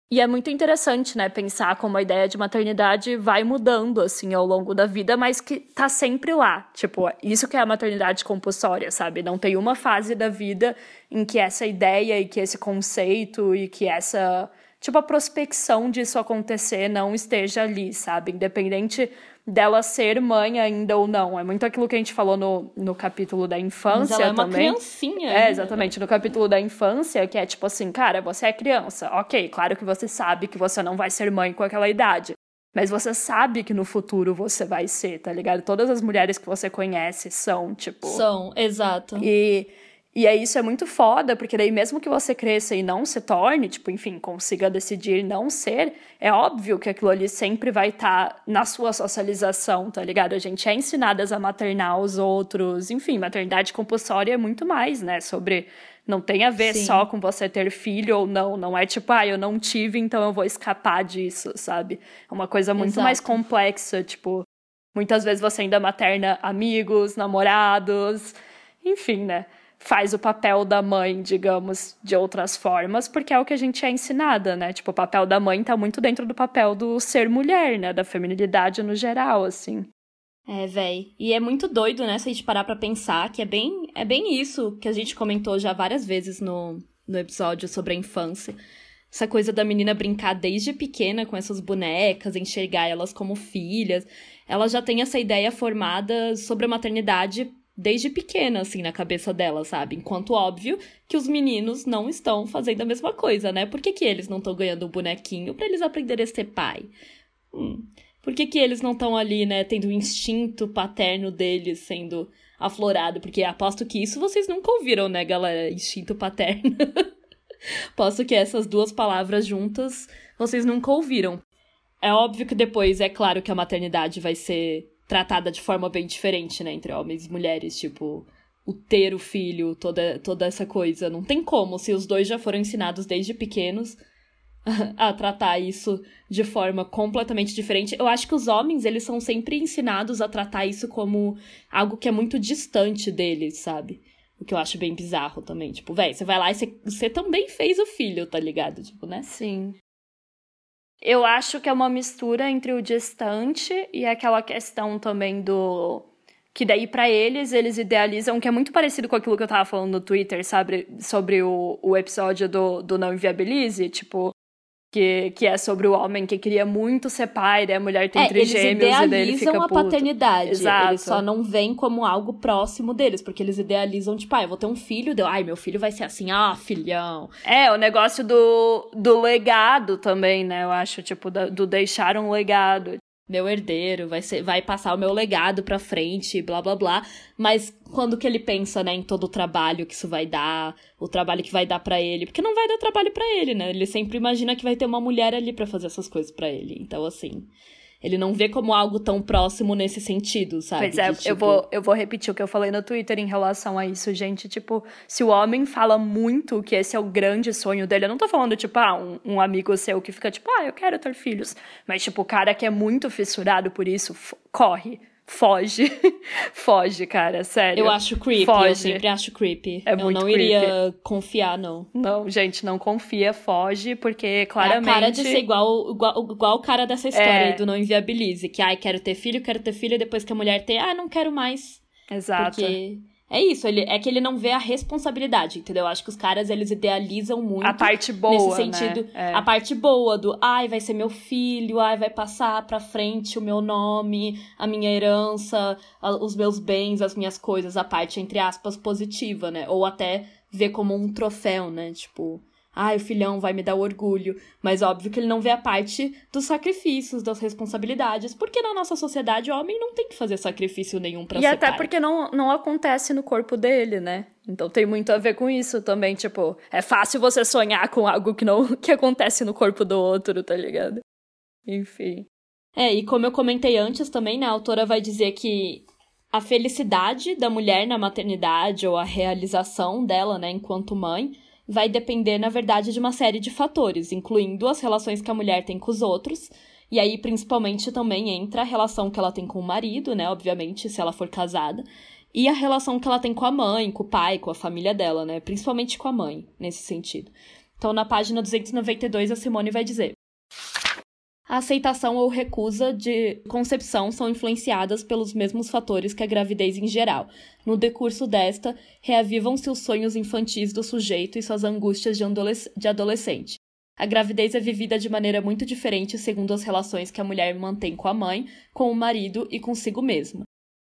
E é muito interessante, né, pensar como a ideia de maternidade vai mudando, assim, ao longo da vida, mas que tá sempre lá. Tipo, isso que é a maternidade compulsória, sabe? Não tem uma fase da vida em que essa ideia e que esse conceito e que essa, tipo, a prospecção disso acontecer não esteja ali, sabe? Independente dela ser mãe ainda ou não. É muito aquilo que a gente falou no, no capítulo da infância Mas ela é uma também. criancinha. É, exatamente. No capítulo da infância, que é tipo assim, cara, você é criança. Ok, claro que você sabe que você não vai ser mãe com aquela idade. Mas você sabe que no futuro você vai ser, tá ligado? Todas as mulheres que você conhece são, tipo. São, exato. E e aí isso é muito foda, porque daí mesmo que você cresça e não se torne, tipo, enfim, consiga decidir não ser, é óbvio que aquilo ali sempre vai estar tá na sua socialização, tá ligado? A gente é ensinadas a maternar os outros, enfim, maternidade compulsória é muito mais, né, sobre não tem a ver Sim. só com você ter filho ou não, não é tipo, ah, eu não tive, então eu vou escapar disso, sabe? É uma coisa muito Exato. mais complexa, tipo, muitas vezes você ainda materna amigos, namorados, enfim, né? Faz o papel da mãe, digamos, de outras formas, porque é o que a gente é ensinada, né? Tipo, o papel da mãe tá muito dentro do papel do ser mulher, né? Da feminilidade no geral, assim. É, véi. E é muito doido, né, se a gente parar pra pensar que é bem, é bem isso que a gente comentou já várias vezes no, no episódio sobre a infância. Essa coisa da menina brincar desde pequena com essas bonecas, enxergar elas como filhas. Ela já tem essa ideia formada sobre a maternidade desde pequena, assim, na cabeça dela, sabe? Enquanto óbvio que os meninos não estão fazendo a mesma coisa, né? Por que, que eles não estão ganhando um bonequinho para eles aprenderem a ser pai? Hum. Por que, que eles não estão ali, né, tendo o instinto paterno deles sendo aflorado? Porque aposto que isso vocês nunca ouviram, né, galera? Instinto paterno. [laughs] aposto que essas duas palavras juntas vocês nunca ouviram. É óbvio que depois, é claro que a maternidade vai ser tratada de forma bem diferente, né, entre homens e mulheres, tipo, o ter o filho, toda, toda essa coisa. Não tem como, se os dois já foram ensinados desde pequenos [laughs] a tratar isso de forma completamente diferente. Eu acho que os homens, eles são sempre ensinados a tratar isso como algo que é muito distante deles, sabe? O que eu acho bem bizarro também. Tipo, velho, você vai lá e você, você também fez o filho, tá ligado? Tipo, né? Sim. Eu acho que é uma mistura entre o distante e aquela questão também do que daí para eles eles idealizam que é muito parecido com aquilo que eu tava falando no Twitter, sabe, sobre o, o episódio do, do não inviabilize, tipo, que, que é sobre o homem que queria muito ser pai, daí a mulher tem é, trigêmeos e daí ele fica a paternidade. Exato. Eles só não veem como algo próximo deles, porque eles idealizam, tipo, ah, eu vou ter um filho, deu, ai, meu filho vai ser assim, ah, filhão. É, o negócio do, do legado também, né? Eu acho, tipo, do, do deixar um legado meu herdeiro, vai ser, vai passar o meu legado pra frente, blá blá blá. Mas quando que ele pensa, né, em todo o trabalho que isso vai dar, o trabalho que vai dar para ele, porque não vai dar trabalho para ele, né? Ele sempre imagina que vai ter uma mulher ali para fazer essas coisas para ele. Então, assim, ele não vê como algo tão próximo nesse sentido, sabe? Pois é, de, tipo... eu, vou, eu vou repetir o que eu falei no Twitter em relação a isso, gente. Tipo, se o homem fala muito que esse é o grande sonho dele, eu não tô falando, tipo, ah, um, um amigo seu que fica tipo, ah, eu quero ter filhos. Mas, tipo, o cara que é muito fissurado por isso, corre foge. [laughs] foge, cara, sério. Eu acho creepy, foge. eu sempre acho creepy. É eu muito não creepy. iria confiar, não. Não, gente, não confia, foge, porque claramente... É a cara de ser igual, igual, igual o cara dessa história é... do não inviabilize, que, ai, quero ter filho, quero ter filho, depois que a mulher tem, ah, não quero mais. Exato. Porque é isso, ele, é que ele não vê a responsabilidade, entendeu? Eu acho que os caras, eles idealizam muito. A parte boa, Nesse sentido, né? é. a parte boa do, ai, vai ser meu filho, ai, vai passar pra frente o meu nome, a minha herança, a, os meus bens, as minhas coisas, a parte, entre aspas, positiva, né? Ou até ver como um troféu, né? Tipo, ah, o filhão vai me dar orgulho. Mas óbvio que ele não vê a parte dos sacrifícios, das responsabilidades, porque na nossa sociedade o homem não tem que fazer sacrifício nenhum pra e ser E até pai. porque não, não acontece no corpo dele, né? Então tem muito a ver com isso também, tipo, é fácil você sonhar com algo que não que acontece no corpo do outro, tá ligado? Enfim. É, e como eu comentei antes também, né, a autora vai dizer que a felicidade da mulher na maternidade ou a realização dela, né, enquanto mãe, vai depender, na verdade, de uma série de fatores, incluindo as relações que a mulher tem com os outros, e aí principalmente também entra a relação que ela tem com o marido, né, obviamente, se ela for casada, e a relação que ela tem com a mãe, com o pai, com a família dela, né, principalmente com a mãe, nesse sentido. Então, na página 292, a Simone vai dizer: a aceitação ou recusa de concepção são influenciadas pelos mesmos fatores que a gravidez em geral. No decurso desta, reavivam-se os sonhos infantis do sujeito e suas angústias de adolescente. A gravidez é vivida de maneira muito diferente segundo as relações que a mulher mantém com a mãe, com o marido e consigo mesma.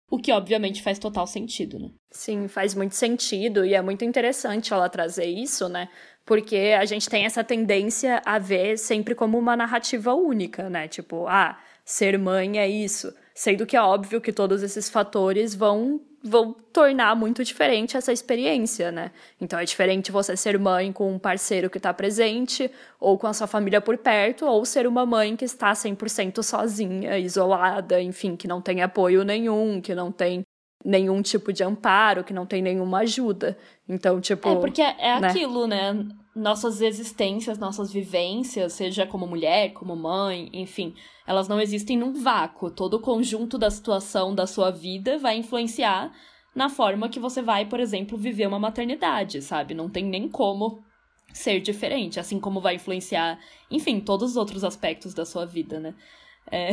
O que obviamente faz total sentido, né? Sim, faz muito sentido e é muito interessante ela trazer isso, né? Porque a gente tem essa tendência a ver sempre como uma narrativa única, né? Tipo, ah, ser mãe é isso. Sendo que é óbvio que todos esses fatores vão vão tornar muito diferente essa experiência, né? Então é diferente você ser mãe com um parceiro que está presente, ou com a sua família por perto, ou ser uma mãe que está 100% sozinha, isolada, enfim, que não tem apoio nenhum, que não tem nenhum tipo de amparo, que não tem nenhuma ajuda. Então, tipo. É, porque é né? aquilo, né? Nossas existências, nossas vivências, seja como mulher, como mãe, enfim, elas não existem num vácuo. Todo o conjunto da situação da sua vida vai influenciar na forma que você vai, por exemplo, viver uma maternidade, sabe? Não tem nem como ser diferente, assim como vai influenciar, enfim, todos os outros aspectos da sua vida, né? É,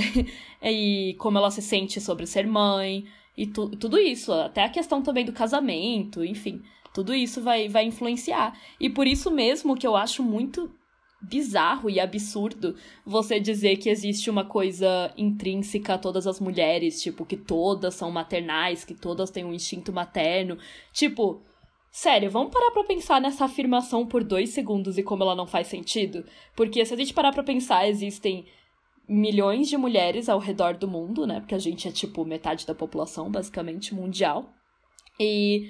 [laughs] e como ela se sente sobre ser mãe, e tu, tudo isso, até a questão também do casamento, enfim, tudo isso vai, vai influenciar. E por isso mesmo que eu acho muito bizarro e absurdo você dizer que existe uma coisa intrínseca a todas as mulheres, tipo, que todas são maternais, que todas têm um instinto materno. Tipo, sério, vamos parar pra pensar nessa afirmação por dois segundos e como ela não faz sentido? Porque se a gente parar pra pensar, existem milhões de mulheres ao redor do mundo, né? Porque a gente é tipo metade da população, basicamente, mundial. E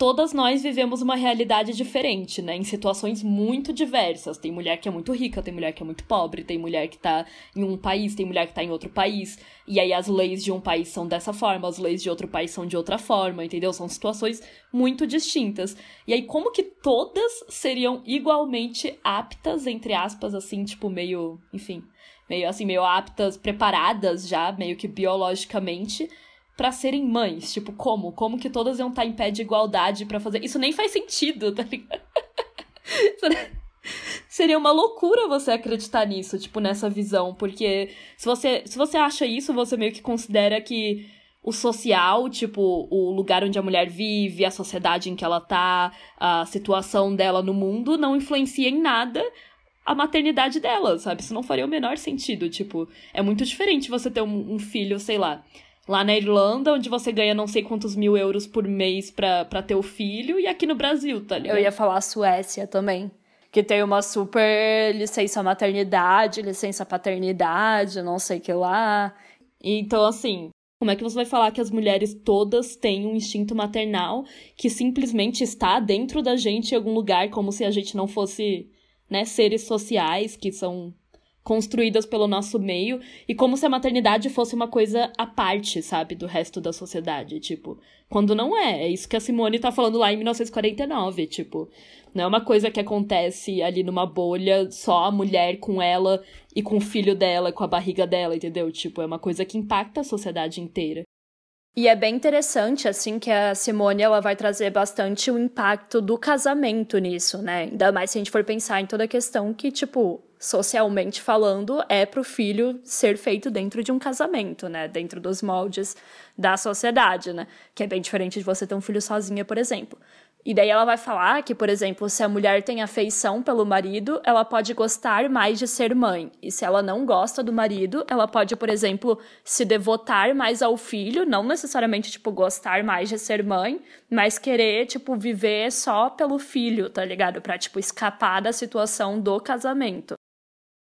todas nós vivemos uma realidade diferente, né? Em situações muito diversas. Tem mulher que é muito rica, tem mulher que é muito pobre, tem mulher que tá em um país, tem mulher que tá em outro país. E aí as leis de um país são dessa forma, as leis de outro país são de outra forma, entendeu? São situações muito distintas. E aí como que todas seriam igualmente aptas, entre aspas, assim, tipo, meio, enfim, meio assim, meio aptas, preparadas já, meio que biologicamente, para serem mães. Tipo, como? Como que todas iam estar em pé de igualdade para fazer. Isso nem faz sentido, tá ligado? [laughs] Seria uma loucura você acreditar nisso, tipo, nessa visão, porque se você, se você acha isso, você meio que considera que o social, tipo, o lugar onde a mulher vive, a sociedade em que ela tá, a situação dela no mundo, não influencia em nada a maternidade dela, sabe? Isso não faria o menor sentido. Tipo, é muito diferente você ter um, um filho, sei lá, lá na Irlanda, onde você ganha não sei quantos mil euros por mês pra, pra ter o filho, e aqui no Brasil, tá ligado? Eu ia falar Suécia também. Que tem uma super licença maternidade, licença paternidade, não sei o que lá. Então, assim, como é que você vai falar que as mulheres todas têm um instinto maternal que simplesmente está dentro da gente em algum lugar, como se a gente não fosse né, seres sociais que são construídas pelo nosso meio e como se a maternidade fosse uma coisa à parte, sabe, do resto da sociedade, tipo, quando não é, é isso que a Simone tá falando lá em 1949, tipo, não é uma coisa que acontece ali numa bolha, só a mulher com ela e com o filho dela, com a barriga dela, entendeu? Tipo, é uma coisa que impacta a sociedade inteira. E é bem interessante, assim, que a Simone ela vai trazer bastante o impacto do casamento nisso, né? Ainda mais se a gente for pensar em toda a questão que, tipo, socialmente falando, é pro filho ser feito dentro de um casamento, né? Dentro dos moldes da sociedade, né? Que é bem diferente de você ter um filho sozinha, por exemplo. E daí ela vai falar que, por exemplo, se a mulher tem afeição pelo marido, ela pode gostar mais de ser mãe. E se ela não gosta do marido, ela pode, por exemplo, se devotar mais ao filho, não necessariamente, tipo, gostar mais de ser mãe, mas querer, tipo, viver só pelo filho, tá ligado? Pra, tipo, escapar da situação do casamento.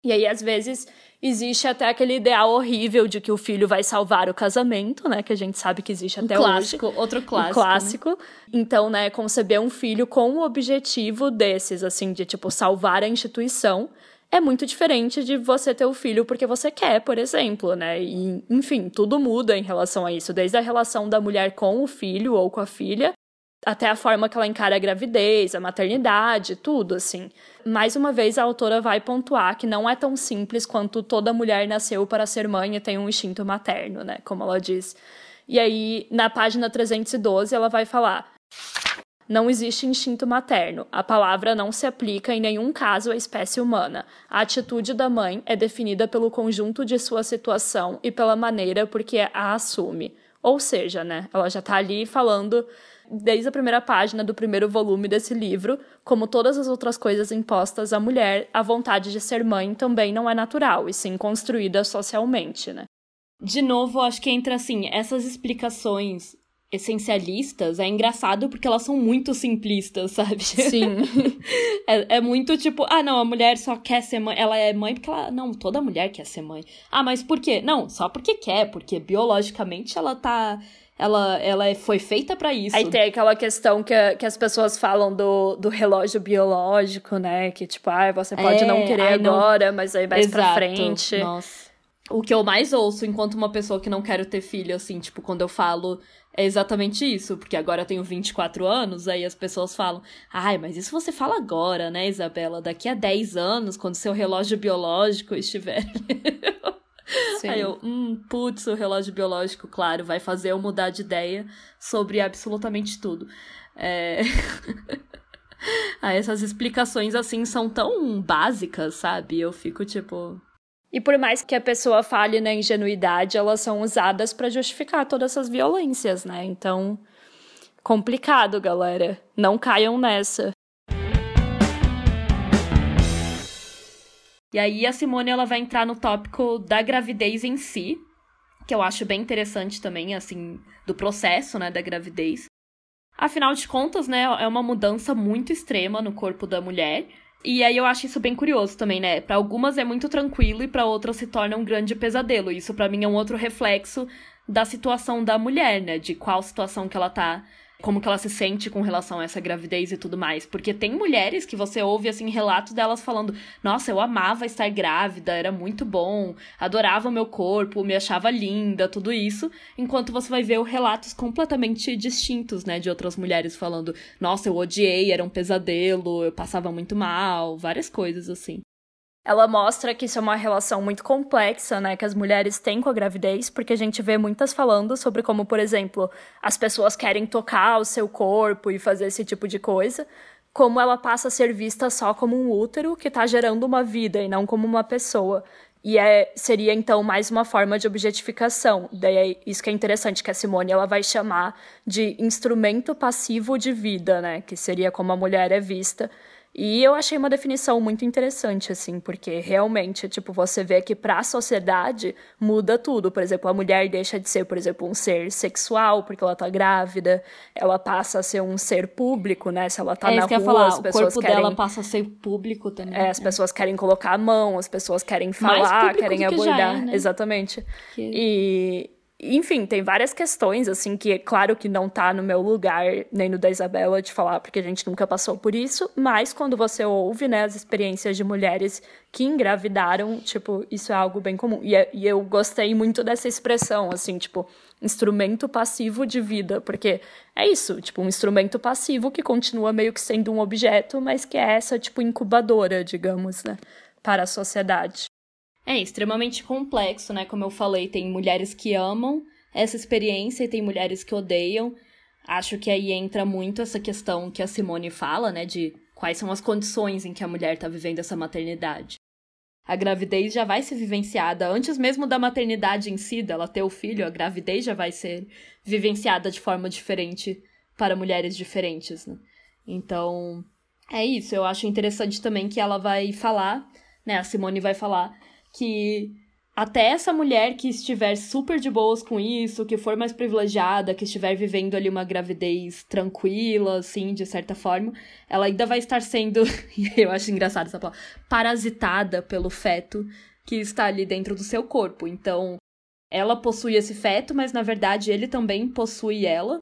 E aí, às vezes, existe até aquele ideal horrível de que o filho vai salvar o casamento, né? Que a gente sabe que existe até um clássico, hoje. Outro clássico. Um clássico. Né? Então, né, conceber um filho com o objetivo desses, assim, de, tipo, salvar a instituição, é muito diferente de você ter o filho porque você quer, por exemplo, né? E, enfim, tudo muda em relação a isso, desde a relação da mulher com o filho ou com a filha, até a forma que ela encara a gravidez, a maternidade, tudo assim. Mais uma vez a autora vai pontuar que não é tão simples quanto toda mulher nasceu para ser mãe e tem um instinto materno, né, como ela diz. E aí, na página 312, ela vai falar: não existe instinto materno. A palavra não se aplica em nenhum caso à espécie humana. A atitude da mãe é definida pelo conjunto de sua situação e pela maneira por que a assume. Ou seja, né, ela já está ali falando desde a primeira página do primeiro volume desse livro, como todas as outras coisas impostas à mulher, a vontade de ser mãe também não é natural, e sim construída socialmente, né? De novo, acho que entra assim, essas explicações essencialistas é engraçado porque elas são muito simplistas, sabe? Sim. [laughs] é, é, muito tipo, ah, não, a mulher só quer ser mãe. Ela é mãe porque ela. Não, toda mulher quer ser mãe. Ah, mas por quê? Não, só porque quer, porque biologicamente ela tá ela, ela é, foi feita para isso. Aí tem aquela questão que, que as pessoas falam do, do relógio biológico, né? Que tipo, ah, você pode é, não querer agora, não... mas aí mais Exato. pra frente. Nossa. O que eu mais ouço enquanto uma pessoa que não quero ter filho, assim, tipo, quando eu falo é exatamente isso, porque agora eu tenho 24 anos, aí as pessoas falam: ai, mas isso você fala agora, né, Isabela? Daqui a 10 anos, quando seu relógio biológico estiver. [laughs] Sim. Aí eu, hum, putz, o relógio biológico, claro, vai fazer eu mudar de ideia sobre absolutamente tudo. É... [laughs] ah, essas explicações, assim, são tão básicas, sabe? Eu fico tipo. E por mais que a pessoa fale na ingenuidade, elas são usadas para justificar todas essas violências, né? Então, complicado, galera. Não caiam nessa. E aí a Simone ela vai entrar no tópico da gravidez em si, que eu acho bem interessante também, assim, do processo, né, da gravidez. Afinal de contas, né, é uma mudança muito extrema no corpo da mulher. E aí eu acho isso bem curioso também, né? Para algumas é muito tranquilo e para outras se torna um grande pesadelo. Isso para mim é um outro reflexo da situação da mulher, né? De qual situação que ela tá como que ela se sente com relação a essa gravidez e tudo mais. Porque tem mulheres que você ouve, assim, relatos delas falando: Nossa, eu amava estar grávida, era muito bom, adorava o meu corpo, me achava linda, tudo isso. Enquanto você vai ver relatos completamente distintos, né, de outras mulheres falando: Nossa, eu odiei, era um pesadelo, eu passava muito mal, várias coisas assim ela mostra que isso é uma relação muito complexa, né, que as mulheres têm com a gravidez, porque a gente vê muitas falando sobre como, por exemplo, as pessoas querem tocar o seu corpo e fazer esse tipo de coisa, como ela passa a ser vista só como um útero que está gerando uma vida e não como uma pessoa. E é, seria então mais uma forma de objetificação. Daí é isso que é interessante que a Simone ela vai chamar de instrumento passivo de vida, né, que seria como a mulher é vista. E eu achei uma definição muito interessante, assim, porque realmente, tipo, você vê que para a sociedade muda tudo. Por exemplo, a mulher deixa de ser, por exemplo, um ser sexual porque ela tá grávida, ela passa a ser um ser público, né? Se ela tá é na rua, falar, as pessoas o corpo querem... dela passa a ser público também. É, as pessoas querem colocar a mão, as pessoas querem falar, querem abordar. É, né? Exatamente. Que... E enfim, tem várias questões, assim, que é claro que não tá no meu lugar, nem no da Isabela, de falar, porque a gente nunca passou por isso, mas quando você ouve, né, as experiências de mulheres que engravidaram, tipo, isso é algo bem comum. E, é, e eu gostei muito dessa expressão, assim, tipo, instrumento passivo de vida, porque é isso, tipo, um instrumento passivo que continua meio que sendo um objeto, mas que é essa, tipo, incubadora, digamos, né, para a sociedade. É extremamente complexo, né? Como eu falei, tem mulheres que amam essa experiência e tem mulheres que odeiam. Acho que aí entra muito essa questão que a Simone fala, né? De quais são as condições em que a mulher está vivendo essa maternidade. A gravidez já vai ser vivenciada antes mesmo da maternidade em si, dela ter o filho, a gravidez já vai ser vivenciada de forma diferente para mulheres diferentes, né? Então, é isso. Eu acho interessante também que ela vai falar, né? A Simone vai falar que até essa mulher que estiver super de boas com isso, que for mais privilegiada, que estiver vivendo ali uma gravidez tranquila, assim, de certa forma, ela ainda vai estar sendo, [laughs] eu acho engraçado essa palavra, parasitada pelo feto que está ali dentro do seu corpo. Então, ela possui esse feto, mas na verdade ele também possui ela.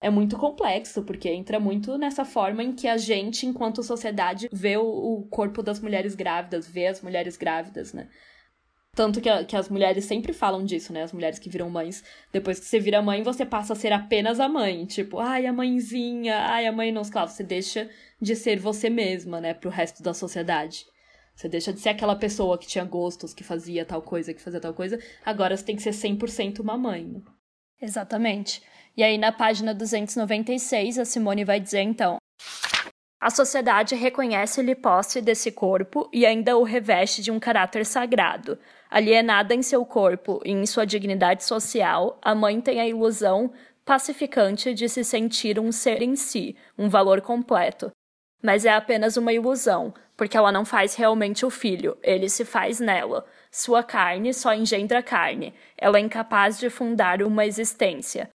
É muito complexo, porque entra muito nessa forma em que a gente, enquanto sociedade, vê o corpo das mulheres grávidas, vê as mulheres grávidas, né? Tanto que, que as mulheres sempre falam disso, né? As mulheres que viram mães. Depois que você vira mãe, você passa a ser apenas a mãe. Tipo, ai, a mãezinha, ai, a mãe não. Claro, você deixa de ser você mesma, né? Pro resto da sociedade. Você deixa de ser aquela pessoa que tinha gostos, que fazia tal coisa, que fazia tal coisa. Agora você tem que ser 100% uma mãe. Exatamente. E aí, na página 296, a Simone vai dizer então: a sociedade reconhece-lhe posse desse corpo e ainda o reveste de um caráter sagrado. Alienada em seu corpo e em sua dignidade social, a mãe tem a ilusão pacificante de se sentir um ser em si, um valor completo. Mas é apenas uma ilusão, porque ela não faz realmente o filho, ele se faz nela. Sua carne só engendra carne, ela é incapaz de fundar uma existência.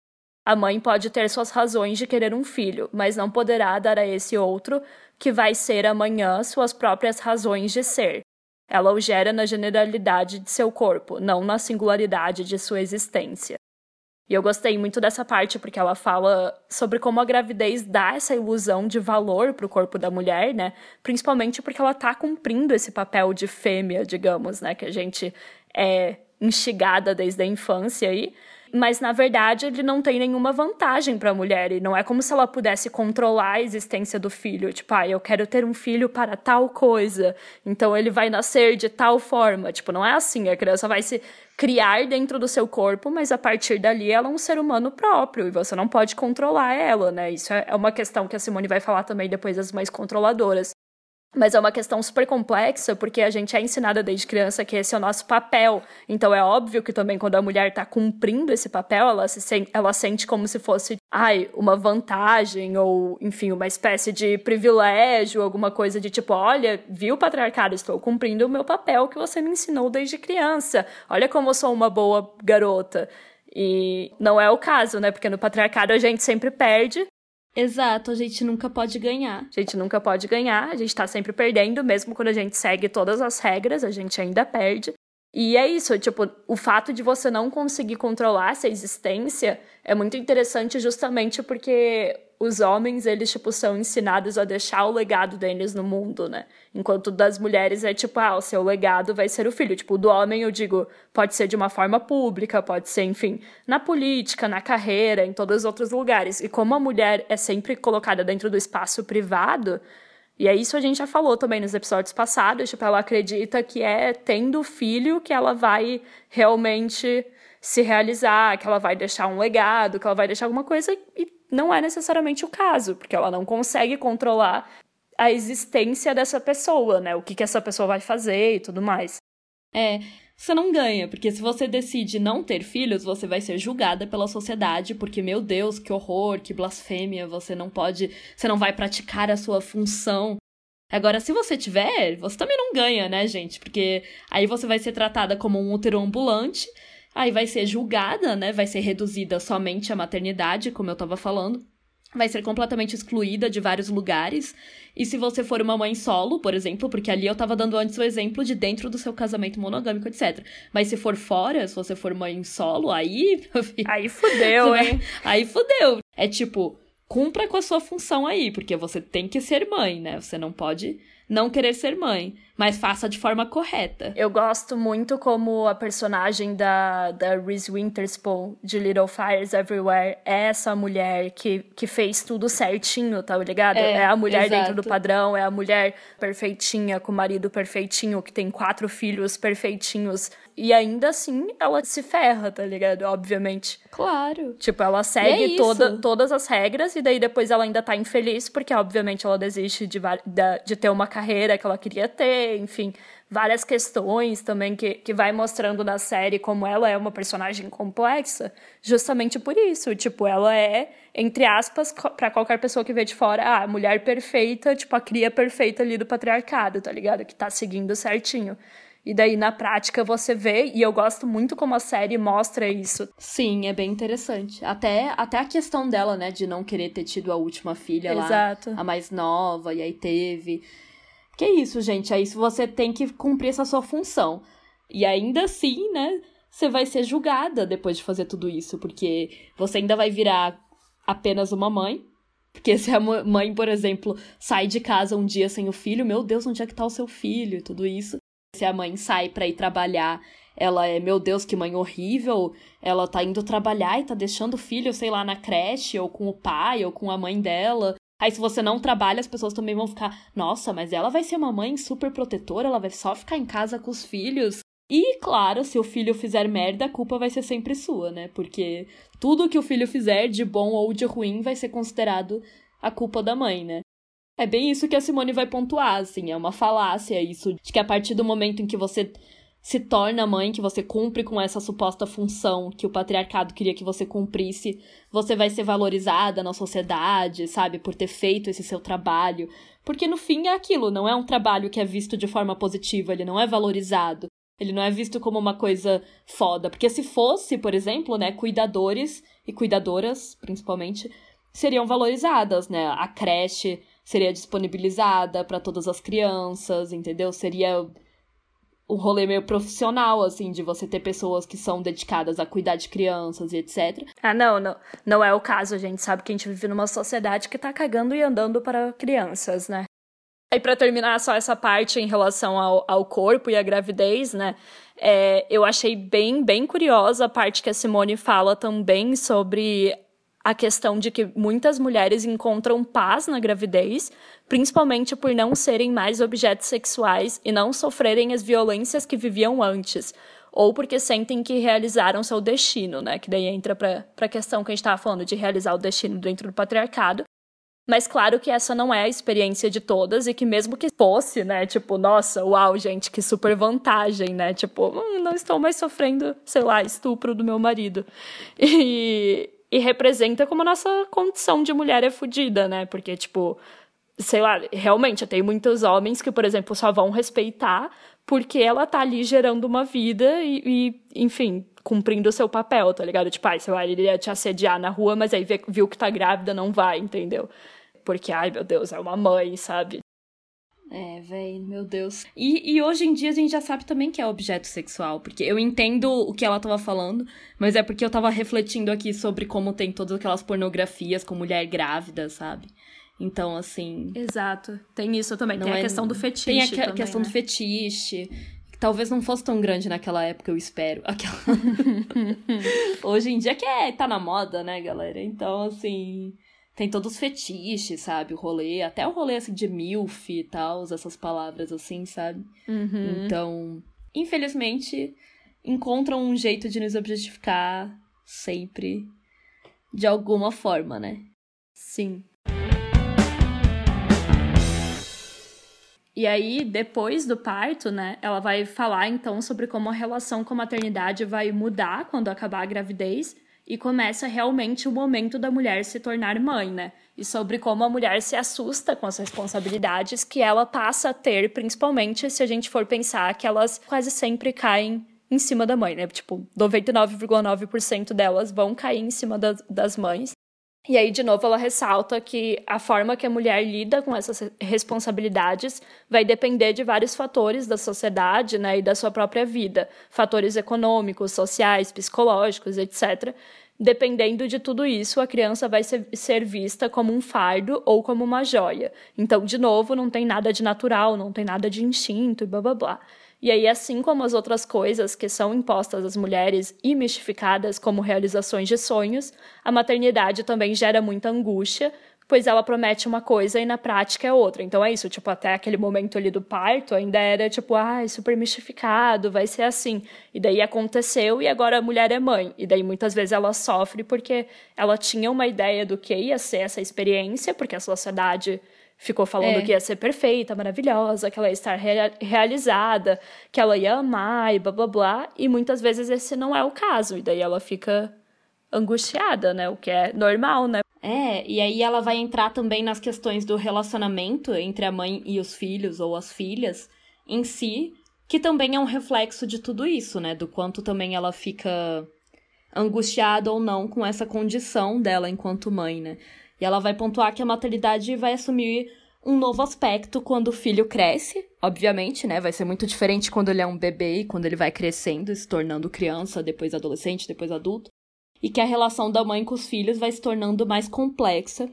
A mãe pode ter suas razões de querer um filho, mas não poderá dar a esse outro, que vai ser amanhã, suas próprias razões de ser. Ela o gera na generalidade de seu corpo, não na singularidade de sua existência. E eu gostei muito dessa parte porque ela fala sobre como a gravidez dá essa ilusão de valor para o corpo da mulher, né? Principalmente porque ela está cumprindo esse papel de fêmea, digamos, né? Que a gente é instigada desde a infância aí mas na verdade ele não tem nenhuma vantagem para a mulher. E não é como se ela pudesse controlar a existência do filho, tipo, ah, eu quero ter um filho para tal coisa, então ele vai nascer de tal forma, tipo, não é assim, a criança vai se criar dentro do seu corpo, mas a partir dali ela é um ser humano próprio. E você não pode controlar ela, né? Isso é uma questão que a Simone vai falar também depois das mães controladoras. Mas é uma questão super complexa, porque a gente é ensinada desde criança que esse é o nosso papel. Então é óbvio que também quando a mulher está cumprindo esse papel, ela, se sente, ela sente como se fosse, ai, uma vantagem, ou, enfim, uma espécie de privilégio, alguma coisa de tipo, olha, viu, patriarcado, estou cumprindo o meu papel que você me ensinou desde criança. Olha como eu sou uma boa garota. E não é o caso, né? Porque no patriarcado a gente sempre perde Exato, a gente nunca pode ganhar. A gente nunca pode ganhar, a gente tá sempre perdendo, mesmo quando a gente segue todas as regras, a gente ainda perde. E é isso, tipo, o fato de você não conseguir controlar essa existência é muito interessante justamente porque os homens, eles, tipo, são ensinados a deixar o legado deles no mundo, né? Enquanto das mulheres é tipo, ah, o seu legado vai ser o filho. Tipo, do homem, eu digo, pode ser de uma forma pública, pode ser, enfim, na política, na carreira, em todos os outros lugares. E como a mulher é sempre colocada dentro do espaço privado, e é isso a gente já falou também nos episódios passados, tipo, ela acredita que é tendo filho que ela vai realmente se realizar, que ela vai deixar um legado, que ela vai deixar alguma coisa, e não é necessariamente o caso, porque ela não consegue controlar a existência dessa pessoa, né? O que, que essa pessoa vai fazer e tudo mais. É, você não ganha, porque se você decide não ter filhos, você vai ser julgada pela sociedade, porque, meu Deus, que horror, que blasfêmia, você não pode, você não vai praticar a sua função. Agora, se você tiver, você também não ganha, né, gente? Porque aí você vai ser tratada como um útero ambulante, aí vai ser julgada, né? Vai ser reduzida somente à maternidade, como eu tava falando vai ser completamente excluída de vários lugares. E se você for uma mãe solo, por exemplo, porque ali eu tava dando antes o exemplo de dentro do seu casamento monogâmico, etc. Mas se for fora, se você for mãe solo, aí. [laughs] Aí fudeu, hein? [laughs] Aí fudeu. É tipo, cumpra com a sua função aí, porque você tem que ser mãe, né? Você não pode não querer ser mãe, mas faça de forma correta. Eu gosto muito como a personagem da, da Reese Witherspoon de Little Fires Everywhere é essa mulher que, que fez tudo certinho, tá ligado? É, é a mulher exato. dentro do padrão, é a mulher perfeitinha, com o marido perfeitinho, que tem quatro filhos perfeitinhos. E ainda assim, ela se ferra, tá ligado? Obviamente. Claro. Tipo, ela segue é toda, todas as regras e daí depois ela ainda tá infeliz, porque obviamente ela desiste de, de, de ter uma carreira que ela queria ter, enfim. várias questões também que, que vai mostrando na série como ela é uma personagem complexa, justamente por isso. Tipo, ela é, entre aspas, para qualquer pessoa que vê de fora, ah, a mulher perfeita, tipo, a cria perfeita ali do patriarcado, tá ligado? Que tá seguindo certinho. E daí, na prática, você vê, e eu gosto muito como a série mostra isso. Sim, é bem interessante. Até, até a questão dela, né, de não querer ter tido a última filha Exato. lá, a mais nova, e aí teve. Que isso, gente, é isso, você tem que cumprir essa sua função. E ainda assim, né, você vai ser julgada depois de fazer tudo isso, porque você ainda vai virar apenas uma mãe. Porque se a mãe, por exemplo, sai de casa um dia sem o filho, meu Deus, onde é que tá o seu filho e tudo isso. Se a mãe sai para ir trabalhar, ela é, meu Deus, que mãe horrível. Ela tá indo trabalhar e tá deixando o filho, sei lá, na creche, ou com o pai, ou com a mãe dela. Aí, se você não trabalha, as pessoas também vão ficar, nossa, mas ela vai ser uma mãe super protetora, ela vai só ficar em casa com os filhos. E, claro, se o filho fizer merda, a culpa vai ser sempre sua, né? Porque tudo que o filho fizer, de bom ou de ruim, vai ser considerado a culpa da mãe, né? É bem isso que a Simone vai pontuar, assim, é uma falácia isso, de que a partir do momento em que você se torna mãe, que você cumpre com essa suposta função que o patriarcado queria que você cumprisse, você vai ser valorizada na sociedade, sabe, por ter feito esse seu trabalho. Porque no fim é aquilo, não é um trabalho que é visto de forma positiva, ele não é valorizado. Ele não é visto como uma coisa foda. Porque se fosse, por exemplo, né, cuidadores e cuidadoras, principalmente, seriam valorizadas, né? A creche seria disponibilizada para todas as crianças, entendeu? Seria um rolê meio profissional, assim, de você ter pessoas que são dedicadas a cuidar de crianças e etc. Ah, não, não. Não é o caso, a gente sabe que a gente vive numa sociedade que tá cagando e andando para crianças, né? E para terminar só essa parte em relação ao, ao corpo e à gravidez, né? É, eu achei bem, bem curiosa a parte que a Simone fala também sobre a questão de que muitas mulheres encontram paz na gravidez, principalmente por não serem mais objetos sexuais e não sofrerem as violências que viviam antes, ou porque sentem que realizaram seu destino, né? Que daí entra para a questão que a gente estava falando de realizar o destino dentro do patriarcado. Mas claro que essa não é a experiência de todas e que mesmo que fosse, né, tipo, nossa, uau, gente, que super vantagem, né? Tipo, hum, não estou mais sofrendo, sei lá, estupro do meu marido. [laughs] E, e representa como a nossa condição de mulher é fodida, né? Porque, tipo, sei lá, realmente, tem muitos homens que, por exemplo, só vão respeitar porque ela tá ali gerando uma vida e, e enfim, cumprindo o seu papel, tá ligado? Tipo, ai, sei lá, ele ia te assediar na rua, mas aí viu que tá grávida, não vai, entendeu? Porque, ai, meu Deus, é uma mãe, sabe? É, velho, meu Deus. E, e hoje em dia a gente já sabe também que é objeto sexual, porque eu entendo o que ela tava falando, mas é porque eu tava refletindo aqui sobre como tem todas aquelas pornografias com mulher grávida, sabe? Então, assim. Exato. Tem isso também. Tem a é... questão do fetiche. Tem a que, também, questão né? do fetiche. Que talvez não fosse tão grande naquela época, eu espero. [laughs] Aquela... [laughs] Hoje em dia que é, tá na moda, né, galera? Então, assim tem todos os fetiches, sabe? O rolê, até o rolê assim de MILF e tal, essas palavras assim, sabe? Uhum. Então, infelizmente, encontram um jeito de nos objetificar sempre de alguma forma, né? Sim. E aí, depois do parto, né, ela vai falar então sobre como a relação com a maternidade vai mudar quando acabar a gravidez e começa realmente o momento da mulher se tornar mãe, né? E sobre como a mulher se assusta com as responsabilidades que ela passa a ter, principalmente se a gente for pensar que elas quase sempre caem em cima da mãe, né? Tipo, 99,9% delas vão cair em cima das, das mães. E aí, de novo, ela ressalta que a forma que a mulher lida com essas responsabilidades vai depender de vários fatores da sociedade né, e da sua própria vida, fatores econômicos, sociais, psicológicos, etc. Dependendo de tudo isso, a criança vai ser vista como um fardo ou como uma joia. Então, de novo, não tem nada de natural, não tem nada de instinto e blá blá blá. E aí, assim como as outras coisas que são impostas às mulheres e mistificadas como realizações de sonhos, a maternidade também gera muita angústia, pois ela promete uma coisa e na prática é outra. Então é isso, tipo, até aquele momento ali do parto ainda era tipo, ai, ah, super mistificado, vai ser assim. E daí aconteceu e agora a mulher é mãe. E daí muitas vezes ela sofre porque ela tinha uma ideia do que ia ser essa experiência, porque a sociedade ficou falando é. que ia ser perfeita, maravilhosa, que ela ia estar rea realizada, que ela ia amar e blá blá blá. E muitas vezes esse não é o caso. E daí ela fica angustiada, né? O que é normal, né? É, e aí ela vai entrar também nas questões do relacionamento entre a mãe e os filhos ou as filhas em si, que também é um reflexo de tudo isso, né? Do quanto também ela fica angustiada ou não com essa condição dela enquanto mãe, né? E ela vai pontuar que a maternidade vai assumir um novo aspecto quando o filho cresce, obviamente, né? Vai ser muito diferente quando ele é um bebê e quando ele vai crescendo, se tornando criança, depois adolescente, depois adulto. E que a relação da mãe com os filhos vai se tornando mais complexa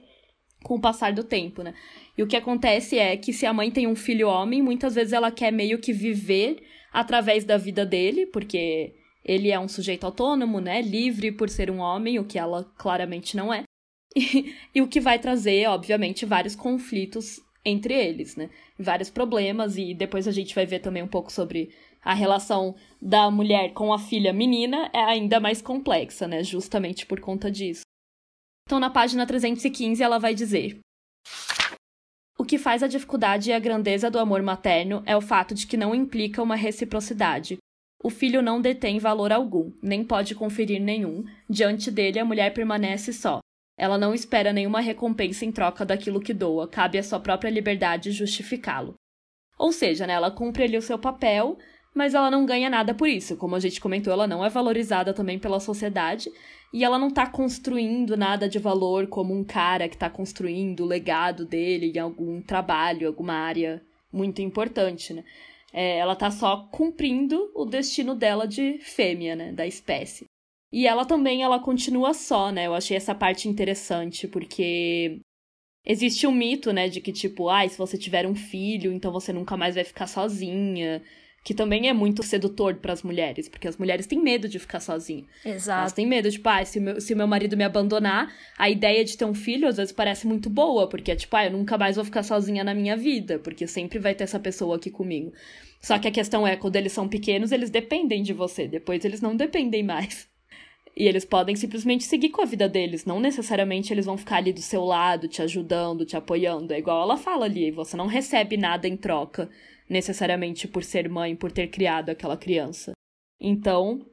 com o passar do tempo, né? E o que acontece é que se a mãe tem um filho homem, muitas vezes ela quer meio que viver através da vida dele, porque ele é um sujeito autônomo, né? Livre por ser um homem, o que ela claramente não é. [laughs] E, o que vai trazer, obviamente, vários conflitos entre eles, né? Vários problemas, e depois a gente vai ver também um pouco sobre a relação da mulher com a filha menina, é ainda mais complexa, né? Justamente por conta disso. Então, na página 315, ela vai dizer. O que faz a dificuldade e a grandeza do amor materno é o fato de que não implica uma reciprocidade. O filho não detém valor algum, nem pode conferir nenhum. Diante dele, a mulher permanece só, ela não espera nenhuma recompensa em troca daquilo que doa, cabe à sua própria liberdade justificá-lo. Ou seja, né, ela cumpre ali o seu papel, mas ela não ganha nada por isso. Como a gente comentou, ela não é valorizada também pela sociedade e ela não está construindo nada de valor como um cara que está construindo o legado dele em algum trabalho, alguma área muito importante, né? É, ela está só cumprindo o destino dela de fêmea, né, da espécie. E ela também, ela continua só, né? Eu achei essa parte interessante, porque existe um mito, né, de que tipo, ah, se você tiver um filho, então você nunca mais vai ficar sozinha, que também é muito sedutor para as mulheres, porque as mulheres têm medo de ficar sozinha. Exato. Elas têm medo, tipo, ah, se o meu, se meu marido me abandonar, a ideia de ter um filho às vezes parece muito boa, porque é tipo, ah, eu nunca mais vou ficar sozinha na minha vida, porque sempre vai ter essa pessoa aqui comigo. Só que a questão é, quando eles são pequenos, eles dependem de você, depois eles não dependem mais. E eles podem simplesmente seguir com a vida deles. Não necessariamente eles vão ficar ali do seu lado, te ajudando, te apoiando. É igual ela fala ali, você não recebe nada em troca, necessariamente por ser mãe, por ter criado aquela criança. Então,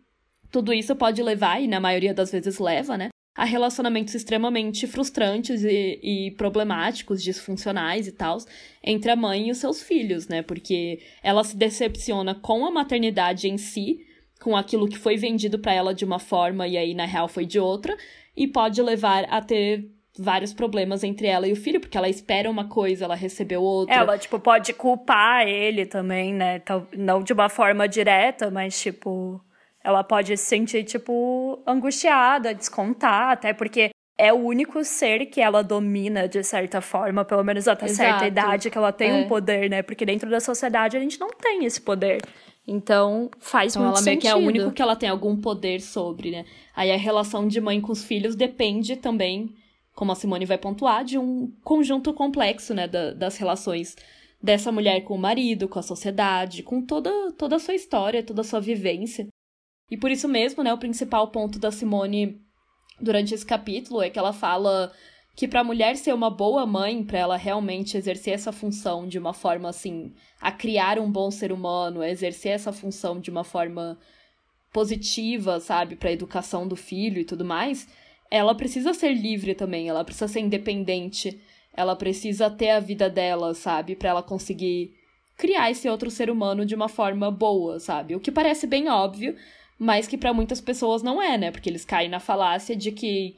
tudo isso pode levar, e na maioria das vezes leva, né? A relacionamentos extremamente frustrantes e, e problemáticos, disfuncionais e tal, entre a mãe e os seus filhos, né? Porque ela se decepciona com a maternidade em si, com aquilo que foi vendido para ela de uma forma e aí na real foi de outra, e pode levar a ter vários problemas entre ela e o filho, porque ela espera uma coisa, ela recebeu outra. Ela, tipo, pode culpar ele também, né? Não de uma forma direta, mas, tipo, ela pode se sentir, tipo, angustiada, descontar, até porque é o único ser que ela domina de certa forma, pelo menos até Exato. certa idade, que ela tem é. um poder, né? Porque dentro da sociedade a gente não tem esse poder. Então, faz então, muito ela meio que é o único que ela tem algum poder sobre, né? Aí a relação de mãe com os filhos depende também, como a Simone vai pontuar, de um conjunto complexo, né, da, das relações dessa mulher com o marido, com a sociedade, com toda, toda a sua história, toda a sua vivência. E por isso mesmo, né, o principal ponto da Simone durante esse capítulo é que ela fala que para a mulher ser uma boa mãe, para ela realmente exercer essa função de uma forma assim, a criar um bom ser humano, a exercer essa função de uma forma positiva, sabe, para a educação do filho e tudo mais, ela precisa ser livre também, ela precisa ser independente, ela precisa ter a vida dela, sabe, para ela conseguir criar esse outro ser humano de uma forma boa, sabe? O que parece bem óbvio, mas que para muitas pessoas não é, né? Porque eles caem na falácia de que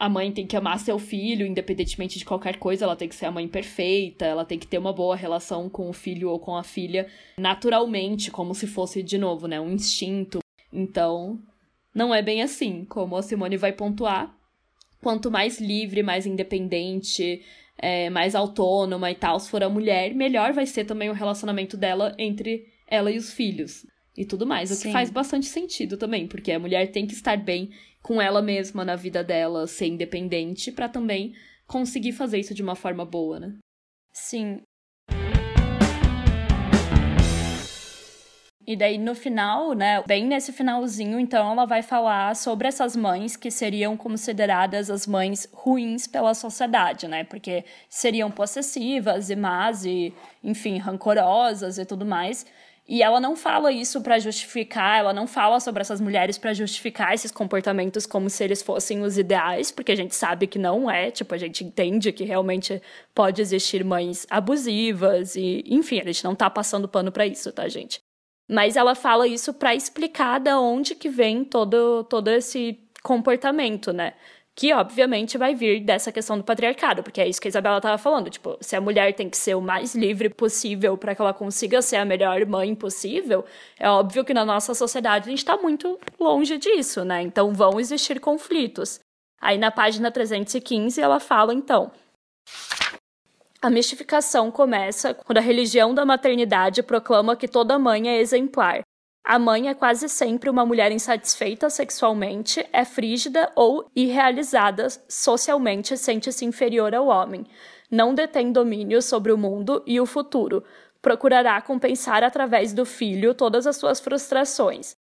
a mãe tem que amar seu filho, independentemente de qualquer coisa, ela tem que ser a mãe perfeita, ela tem que ter uma boa relação com o filho ou com a filha naturalmente, como se fosse, de novo, né, um instinto. Então, não é bem assim, como a Simone vai pontuar. Quanto mais livre, mais independente, é, mais autônoma e tal, se for a mulher, melhor vai ser também o relacionamento dela entre ela e os filhos e tudo mais. O Sim. que faz bastante sentido também, porque a mulher tem que estar bem com ela mesma na vida dela, ser independente, para também conseguir fazer isso de uma forma boa, né? Sim, E daí no final, né, bem nesse finalzinho, então ela vai falar sobre essas mães que seriam consideradas as mães ruins pela sociedade, né? Porque seriam possessivas e más e, enfim, rancorosas e tudo mais. E ela não fala isso para justificar, ela não fala sobre essas mulheres para justificar esses comportamentos como se eles fossem os ideais, porque a gente sabe que não é, tipo, a gente entende que realmente pode existir mães abusivas e, enfim, a gente não tá passando pano para isso, tá, gente? Mas ela fala isso para explicar da onde que vem todo, todo esse comportamento, né? Que obviamente vai vir dessa questão do patriarcado, porque é isso que a Isabela estava falando, tipo, se a mulher tem que ser o mais livre possível para que ela consiga ser a melhor mãe possível, é óbvio que na nossa sociedade a gente está muito longe disso, né? Então vão existir conflitos. Aí na página 315 ela fala então: a mistificação começa quando a religião da maternidade proclama que toda mãe é exemplar. A mãe é quase sempre uma mulher insatisfeita sexualmente, é frígida ou irrealizada socialmente, sente-se inferior ao homem. Não detém domínio sobre o mundo e o futuro. Procurará compensar através do filho todas as suas frustrações.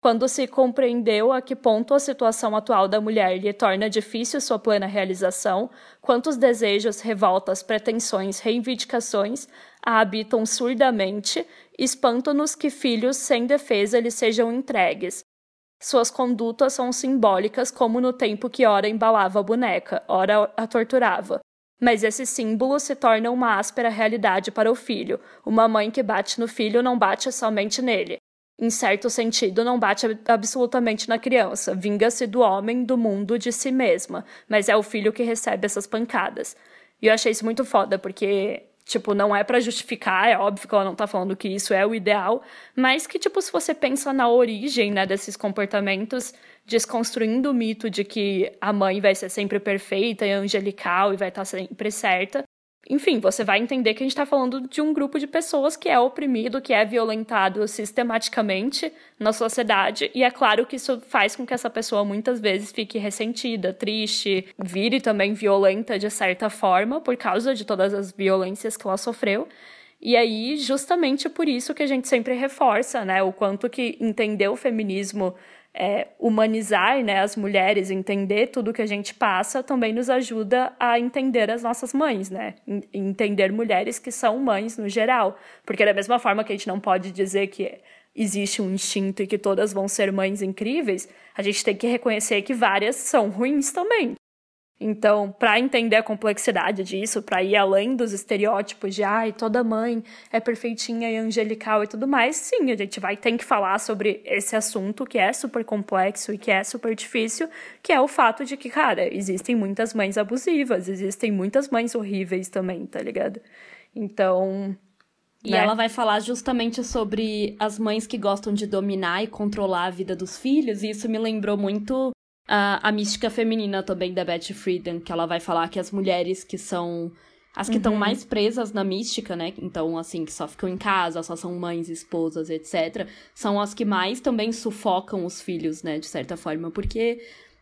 Quando se compreendeu a que ponto a situação atual da mulher lhe torna difícil sua plena realização, quantos desejos, revoltas, pretensões, reivindicações a habitam surdamente, espantam-nos que filhos sem defesa lhe sejam entregues. Suas condutas são simbólicas, como no tempo que ora embalava a boneca, ora a torturava. Mas esse símbolo se torna uma áspera realidade para o filho. Uma mãe que bate no filho não bate somente nele, em certo sentido, não bate absolutamente na criança. Vinga-se do homem, do mundo, de si mesma. Mas é o filho que recebe essas pancadas. E eu achei isso muito foda, porque, tipo, não é para justificar, é óbvio que ela não tá falando que isso é o ideal, mas que, tipo, se você pensa na origem, né, desses comportamentos, desconstruindo o mito de que a mãe vai ser sempre perfeita e angelical e vai estar tá sempre certa, enfim, você vai entender que a gente está falando de um grupo de pessoas que é oprimido, que é violentado sistematicamente na sociedade, e é claro que isso faz com que essa pessoa muitas vezes fique ressentida, triste, vire também violenta de certa forma, por causa de todas as violências que ela sofreu. E aí, justamente por isso que a gente sempre reforça, né, o quanto que entender o feminismo é, humanizar né, as mulheres, entender tudo que a gente passa, também nos ajuda a entender as nossas mães, né? Entender mulheres que são mães no geral. Porque da mesma forma que a gente não pode dizer que existe um instinto e que todas vão ser mães incríveis, a gente tem que reconhecer que várias são ruins também. Então, para entender a complexidade disso, para ir além dos estereótipos de ai, toda mãe é perfeitinha e angelical e tudo mais, sim, a gente vai ter que falar sobre esse assunto que é super complexo e que é super difícil, que é o fato de que, cara, existem muitas mães abusivas, existem muitas mães horríveis também, tá ligado? Então, e né? ela vai falar justamente sobre as mães que gostam de dominar e controlar a vida dos filhos, e isso me lembrou muito a, a mística feminina também da Betty Friedan, que ela vai falar que as mulheres que são as que estão uhum. mais presas na mística, né? Então, assim, que só ficam em casa, só são mães, esposas, etc., são as que mais também sufocam os filhos, né? De certa forma. Porque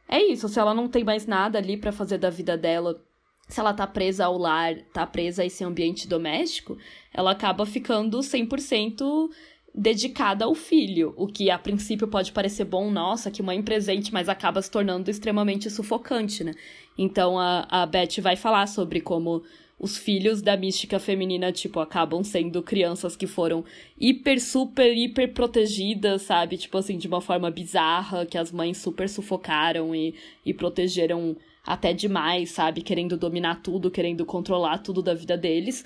é isso, se ela não tem mais nada ali para fazer da vida dela, se ela tá presa ao lar, tá presa a esse ambiente doméstico, ela acaba ficando 100% dedicada ao filho, o que a princípio pode parecer bom, nossa, que mãe presente, mas acaba se tornando extremamente sufocante, né? Então a, a Beth vai falar sobre como os filhos da mística feminina, tipo, acabam sendo crianças que foram hiper, super, hiper protegidas, sabe? Tipo assim, de uma forma bizarra, que as mães super sufocaram e, e protegeram até demais, sabe? Querendo dominar tudo, querendo controlar tudo da vida deles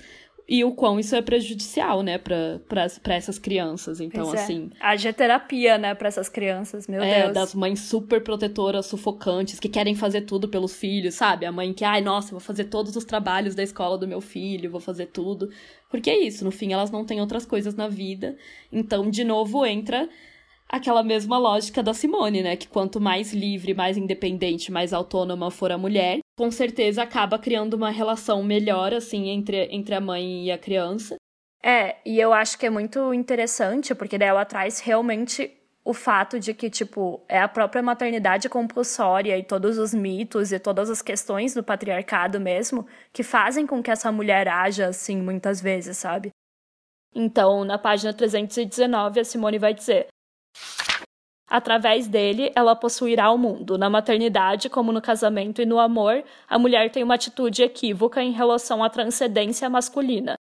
e o quão isso é prejudicial, né, para essas crianças. Então, é. assim. Haja terapia, né, para essas crianças, meu é, Deus. das mães super protetoras, sufocantes, que querem fazer tudo pelos filhos, sabe? A mãe que, ai, nossa, vou fazer todos os trabalhos da escola do meu filho, vou fazer tudo. Porque é isso, no fim elas não têm outras coisas na vida. Então, de novo, entra aquela mesma lógica da Simone, né? Que quanto mais livre, mais independente, mais autônoma for a mulher, com certeza acaba criando uma relação melhor, assim, entre, entre a mãe e a criança. É, e eu acho que é muito interessante, porque daí ela traz realmente o fato de que, tipo, é a própria maternidade compulsória e todos os mitos e todas as questões do patriarcado mesmo que fazem com que essa mulher haja assim muitas vezes, sabe? Então, na página 319, a Simone vai dizer: Através dele, ela possuirá o mundo. Na maternidade, como no casamento e no amor, a mulher tem uma atitude equívoca em relação à transcendência masculina.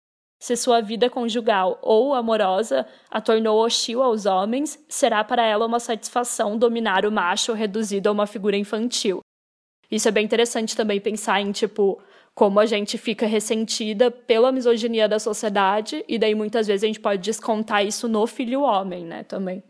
Se sua vida conjugal ou amorosa a tornou hostil aos homens, será para ela uma satisfação dominar o macho reduzido a uma figura infantil. Isso é bem interessante também pensar em, tipo, como a gente fica ressentida pela misoginia da sociedade, e daí muitas vezes a gente pode descontar isso no filho homem, né, também.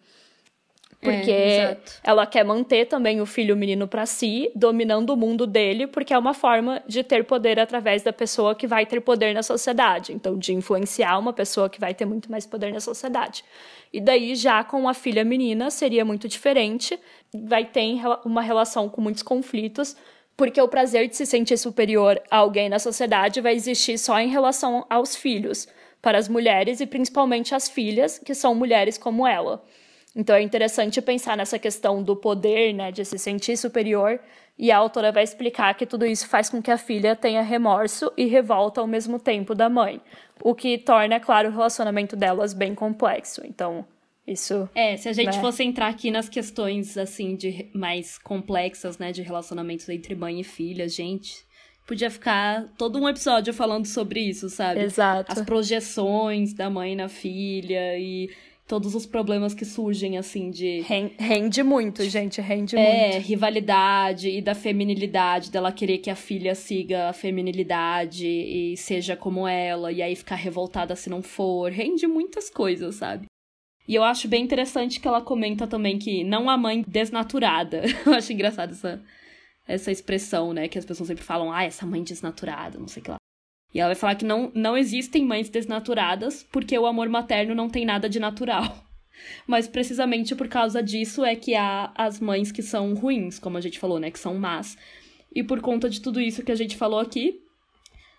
Porque é, ela quer manter também o filho menino para si, dominando o mundo dele, porque é uma forma de ter poder através da pessoa que vai ter poder na sociedade. Então, de influenciar uma pessoa que vai ter muito mais poder na sociedade. E daí, já com a filha menina, seria muito diferente, vai ter uma relação com muitos conflitos, porque o prazer de se sentir superior a alguém na sociedade vai existir só em relação aos filhos, para as mulheres e principalmente as filhas, que são mulheres como ela. Então é interessante pensar nessa questão do poder, né, de se sentir superior, e a autora vai explicar que tudo isso faz com que a filha tenha remorso e revolta ao mesmo tempo da mãe, o que torna, claro, o relacionamento delas bem complexo. Então, isso. É, se a gente né? fosse entrar aqui nas questões assim de mais complexas, né, de relacionamentos entre mãe e filha, gente, podia ficar todo um episódio falando sobre isso, sabe? Exato. As projeções da mãe na filha e todos os problemas que surgem, assim, de. Rende muito, gente, rende é, muito. É, rivalidade e da feminilidade, dela querer que a filha siga a feminilidade e seja como ela, e aí ficar revoltada se não for. Rende muitas coisas, sabe? E eu acho bem interessante que ela comenta também que não a mãe desnaturada. [laughs] eu acho engraçado essa, essa expressão, né? Que as pessoas sempre falam, ah, essa mãe desnaturada, não sei o que lá. E ela vai falar que não, não existem mães desnaturadas porque o amor materno não tem nada de natural. [laughs] Mas precisamente por causa disso é que há as mães que são ruins, como a gente falou, né? Que são más. E por conta de tudo isso que a gente falou aqui,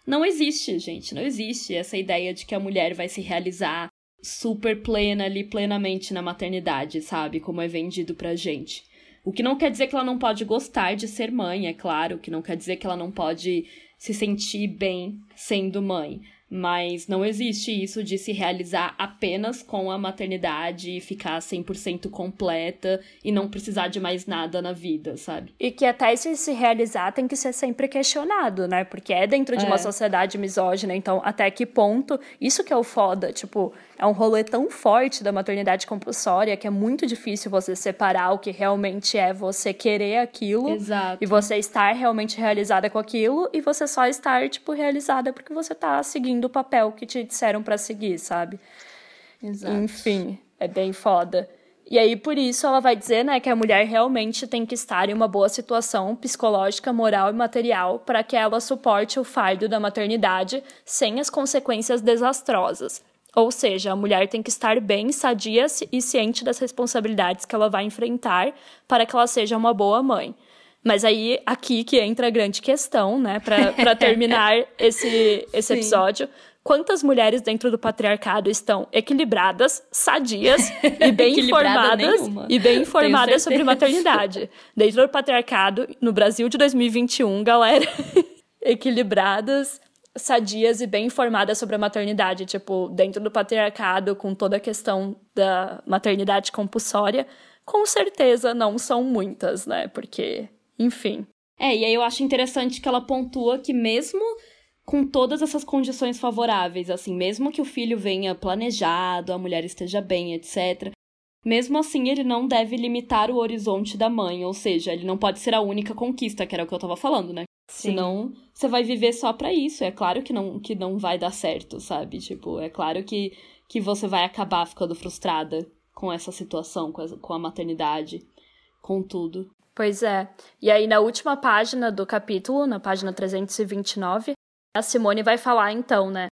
não existe, gente, não existe essa ideia de que a mulher vai se realizar super plena ali, plenamente na maternidade, sabe? Como é vendido pra gente. O que não quer dizer que ela não pode gostar de ser mãe, é claro, o que não quer dizer que ela não pode se sentir bem sendo mãe. Mas não existe isso de se realizar apenas com a maternidade e ficar 100% completa e não precisar de mais nada na vida, sabe? E que até esse se realizar tem que ser sempre questionado, né? Porque é dentro de é. uma sociedade misógina, então até que ponto. Isso que é o foda, tipo, é um rolê tão forte da maternidade compulsória que é muito difícil você separar o que realmente é você querer aquilo Exato. e você estar realmente realizada com aquilo e você só estar, tipo, realizada porque você tá seguindo do papel que te disseram para seguir, sabe? Exato. Enfim, é bem foda. E aí, por isso, ela vai dizer né, que a mulher realmente tem que estar em uma boa situação psicológica, moral e material para que ela suporte o fardo da maternidade sem as consequências desastrosas. Ou seja, a mulher tem que estar bem, sadia e ciente das responsabilidades que ela vai enfrentar para que ela seja uma boa mãe. Mas aí, aqui que entra a grande questão, né, para [laughs] terminar esse, esse episódio. Quantas mulheres dentro do patriarcado estão equilibradas, sadias e [laughs] bem informadas nenhuma. e bem informadas sobre maternidade? Dentro do patriarcado, no Brasil de 2021, galera, [laughs] equilibradas, sadias e bem informadas sobre a maternidade, tipo, dentro do patriarcado, com toda a questão da maternidade compulsória, com certeza não são muitas, né? Porque enfim. É, e aí eu acho interessante que ela pontua que mesmo com todas essas condições favoráveis, assim, mesmo que o filho venha planejado, a mulher esteja bem, etc., mesmo assim, ele não deve limitar o horizonte da mãe, ou seja, ele não pode ser a única conquista, que era o que eu tava falando, né? Sim. Senão, você vai viver só para isso. É claro que não, que não vai dar certo, sabe? Tipo, é claro que, que você vai acabar ficando frustrada com essa situação, com a, com a maternidade, com tudo. Pois é. E aí, na última página do capítulo, na página 329, a Simone vai falar então, né?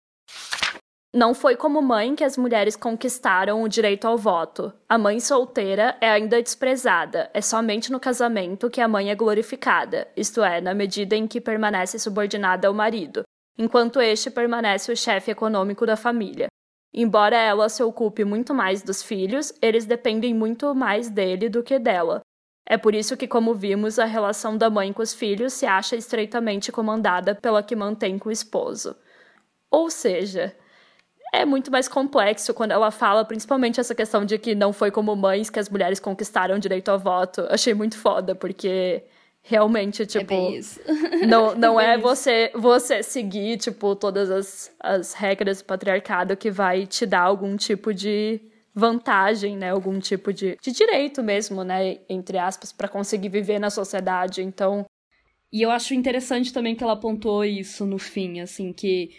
Não foi como mãe que as mulheres conquistaram o direito ao voto. A mãe solteira é ainda desprezada. É somente no casamento que a mãe é glorificada, isto é, na medida em que permanece subordinada ao marido, enquanto este permanece o chefe econômico da família. Embora ela se ocupe muito mais dos filhos, eles dependem muito mais dele do que dela. É por isso que, como vimos, a relação da mãe com os filhos se acha estreitamente comandada pela que mantém com o esposo. Ou seja, é muito mais complexo quando ela fala, principalmente essa questão de que não foi como mães que as mulheres conquistaram o direito ao voto. Achei muito foda, porque realmente, tipo. É isso. [laughs] Não, não é, é você, você seguir, tipo, todas as, as regras do patriarcado que vai te dar algum tipo de vantagem, né? Algum tipo de, de direito mesmo, né? Entre aspas, para conseguir viver na sociedade. Então. E eu acho interessante também que ela apontou isso no fim, assim, que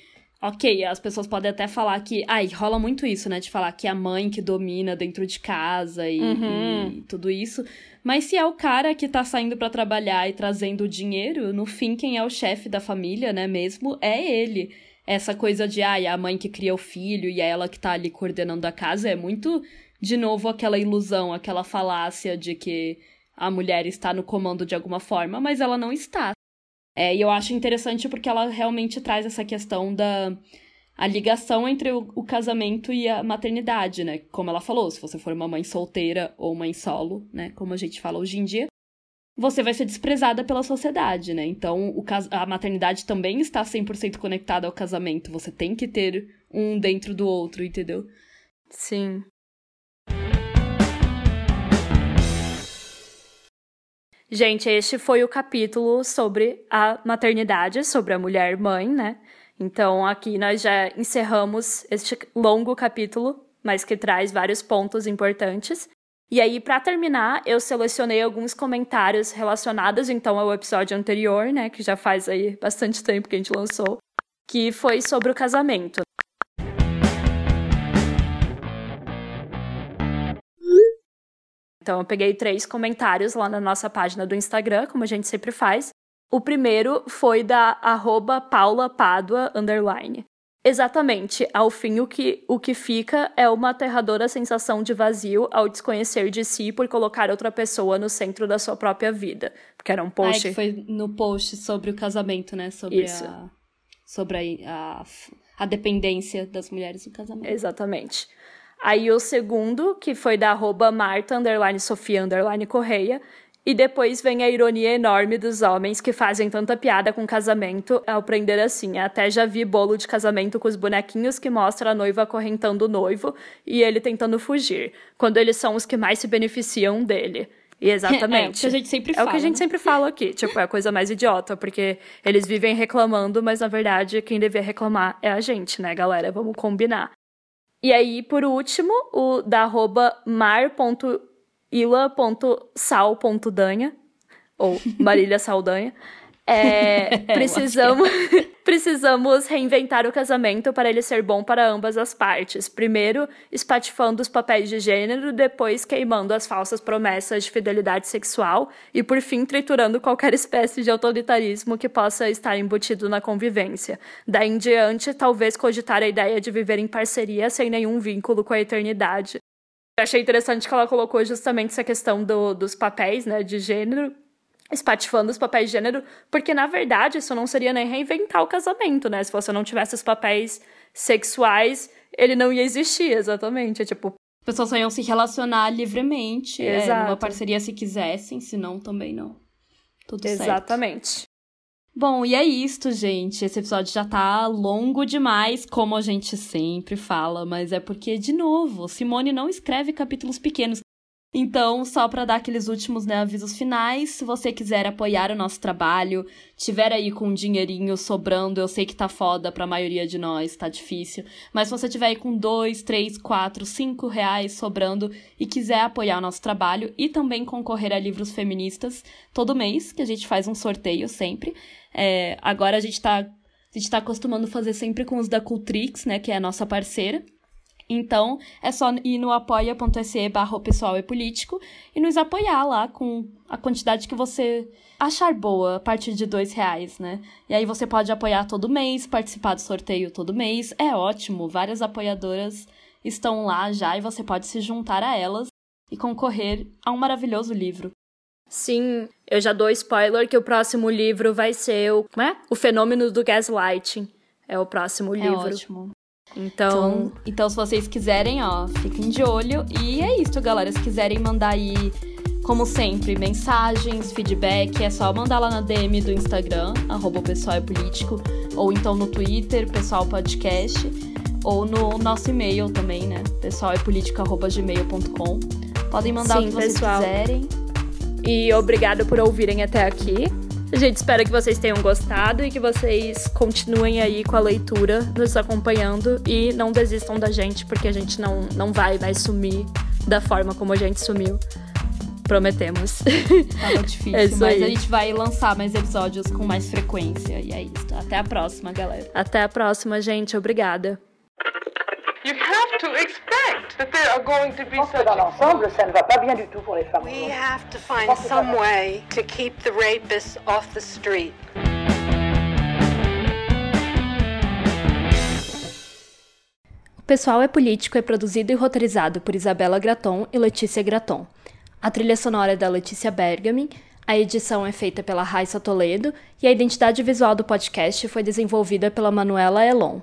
Ok, as pessoas podem até falar que. Ai, rola muito isso, né? De falar que é a mãe que domina dentro de casa e, uhum. e tudo isso. Mas se é o cara que tá saindo para trabalhar e trazendo o dinheiro, no fim, quem é o chefe da família, né, mesmo, é ele. Essa coisa de, ai, a mãe que cria o filho e é ela que tá ali coordenando a casa é muito, de novo, aquela ilusão, aquela falácia de que a mulher está no comando de alguma forma, mas ela não está. É, e eu acho interessante porque ela realmente traz essa questão da a ligação entre o, o, casamento e a maternidade, né? Como ela falou, se você for uma mãe solteira ou mãe solo, né? Como a gente fala hoje em dia, você vai ser desprezada pela sociedade, né? Então, o, a maternidade também está 100% conectada ao casamento. Você tem que ter um dentro do outro, entendeu? Sim. Gente, este foi o capítulo sobre a maternidade, sobre a mulher mãe, né? Então aqui nós já encerramos este longo capítulo, mas que traz vários pontos importantes. E aí, para terminar, eu selecionei alguns comentários relacionados então ao episódio anterior, né, que já faz aí bastante tempo que a gente lançou, que foi sobre o casamento. Então, eu peguei três comentários lá na nossa página do Instagram, como a gente sempre faz. O primeiro foi da arroba paulapadua, underline. Exatamente, ao fim o que, o que fica é uma aterradora sensação de vazio ao desconhecer de si por colocar outra pessoa no centro da sua própria vida. Porque era um post. Ah, é que foi no post sobre o casamento, né? Sobre Isso. a. Sobre a, a, a dependência das mulheres no casamento. Exatamente. Aí o segundo, que foi da arroba Marta, underline Sofia, underline Correia. E depois vem a ironia enorme dos homens que fazem tanta piada com casamento ao prender assim. Até já vi bolo de casamento com os bonequinhos que mostra a noiva acorrentando o noivo e ele tentando fugir, quando eles são os que mais se beneficiam dele. E [laughs] exatamente. É, é o que a gente sempre fala. É o que a gente sempre fala aqui. tipo, é a coisa mais idiota, porque eles vivem reclamando, mas na verdade quem devia reclamar é a gente, né, galera? Vamos combinar. E aí, por último, o da arroba mar.ila.sal.danha, ou Marília Saldanha, é, [laughs] [laughs] precisamos, [laughs] precisamos reinventar o casamento para ele ser bom para ambas as partes. Primeiro, espatifando os papéis de gênero, depois queimando as falsas promessas de fidelidade sexual e, por fim, triturando qualquer espécie de autoritarismo que possa estar embutido na convivência. Daí em diante, talvez cogitar a ideia de viver em parceria sem nenhum vínculo com a eternidade. Eu achei interessante que ela colocou justamente essa questão do, dos papéis né, de gênero espatifando os papéis de gênero, porque na verdade isso não seria nem reinventar o casamento, né? Se você não tivesse os papéis sexuais, ele não ia existir, exatamente. É tipo. As pessoas só iam se relacionar livremente, é, numa parceria se quisessem, se não, também não. Tudo certo. Exatamente. Bom, e é isto, gente. Esse episódio já tá longo demais, como a gente sempre fala, mas é porque, de novo, Simone não escreve capítulos pequenos. Então, só para dar aqueles últimos né, avisos finais, se você quiser apoiar o nosso trabalho, tiver aí com um dinheirinho sobrando, eu sei que tá foda pra maioria de nós, tá difícil, mas se você tiver aí com dois, três, quatro, cinco reais sobrando e quiser apoiar o nosso trabalho e também concorrer a livros feministas todo mês, que a gente faz um sorteio sempre. É, agora a gente tá, a tá acostumando fazer sempre com os da Cultrix, né, que é a nossa parceira. Então, é só ir no apoia.se barra pessoal é político e nos apoiar lá com a quantidade que você achar boa, a partir de dois reais, né? E aí você pode apoiar todo mês, participar do sorteio todo mês. É ótimo, várias apoiadoras estão lá já e você pode se juntar a elas e concorrer a um maravilhoso livro. Sim, eu já dou spoiler que o próximo livro vai ser o, como é? o Fenômeno do Gaslighting. É o próximo é livro. Ótimo. Então... então... então, se vocês quiserem, ó, fiquem de olho. E é isso, galera. Se quiserem mandar aí, como sempre, mensagens, feedback, é só mandar lá na DM do Instagram, arroba pessoal é político, ou então no Twitter, pessoal podcast. ou no nosso e-mail também, né? Pessoal é. Podem mandar Sim, o que vocês pessoal. quiserem. E obrigado por ouvirem até aqui. A gente espera que vocês tenham gostado e que vocês continuem aí com a leitura, nos acompanhando e não desistam da gente, porque a gente não, não vai mais sumir da forma como a gente sumiu. Prometemos. Tava [laughs] difícil, é mas aí. a gente vai lançar mais episódios com mais frequência. E é isso. Até a próxima, galera. Até a próxima, gente. Obrigada. To expect that there are going to be such dans l'ensemble, ça ne va pas bien du tout pour les femmes. We have to find some way to keep the rapists off the street. O Pessoal é Político é produzido e roteirizado por Isabela Graton e Letícia Graton. A trilha sonora é da Letícia Bergamin, a edição é feita pela Raissa Toledo e a identidade visual do podcast foi desenvolvida pela Manuela Elon.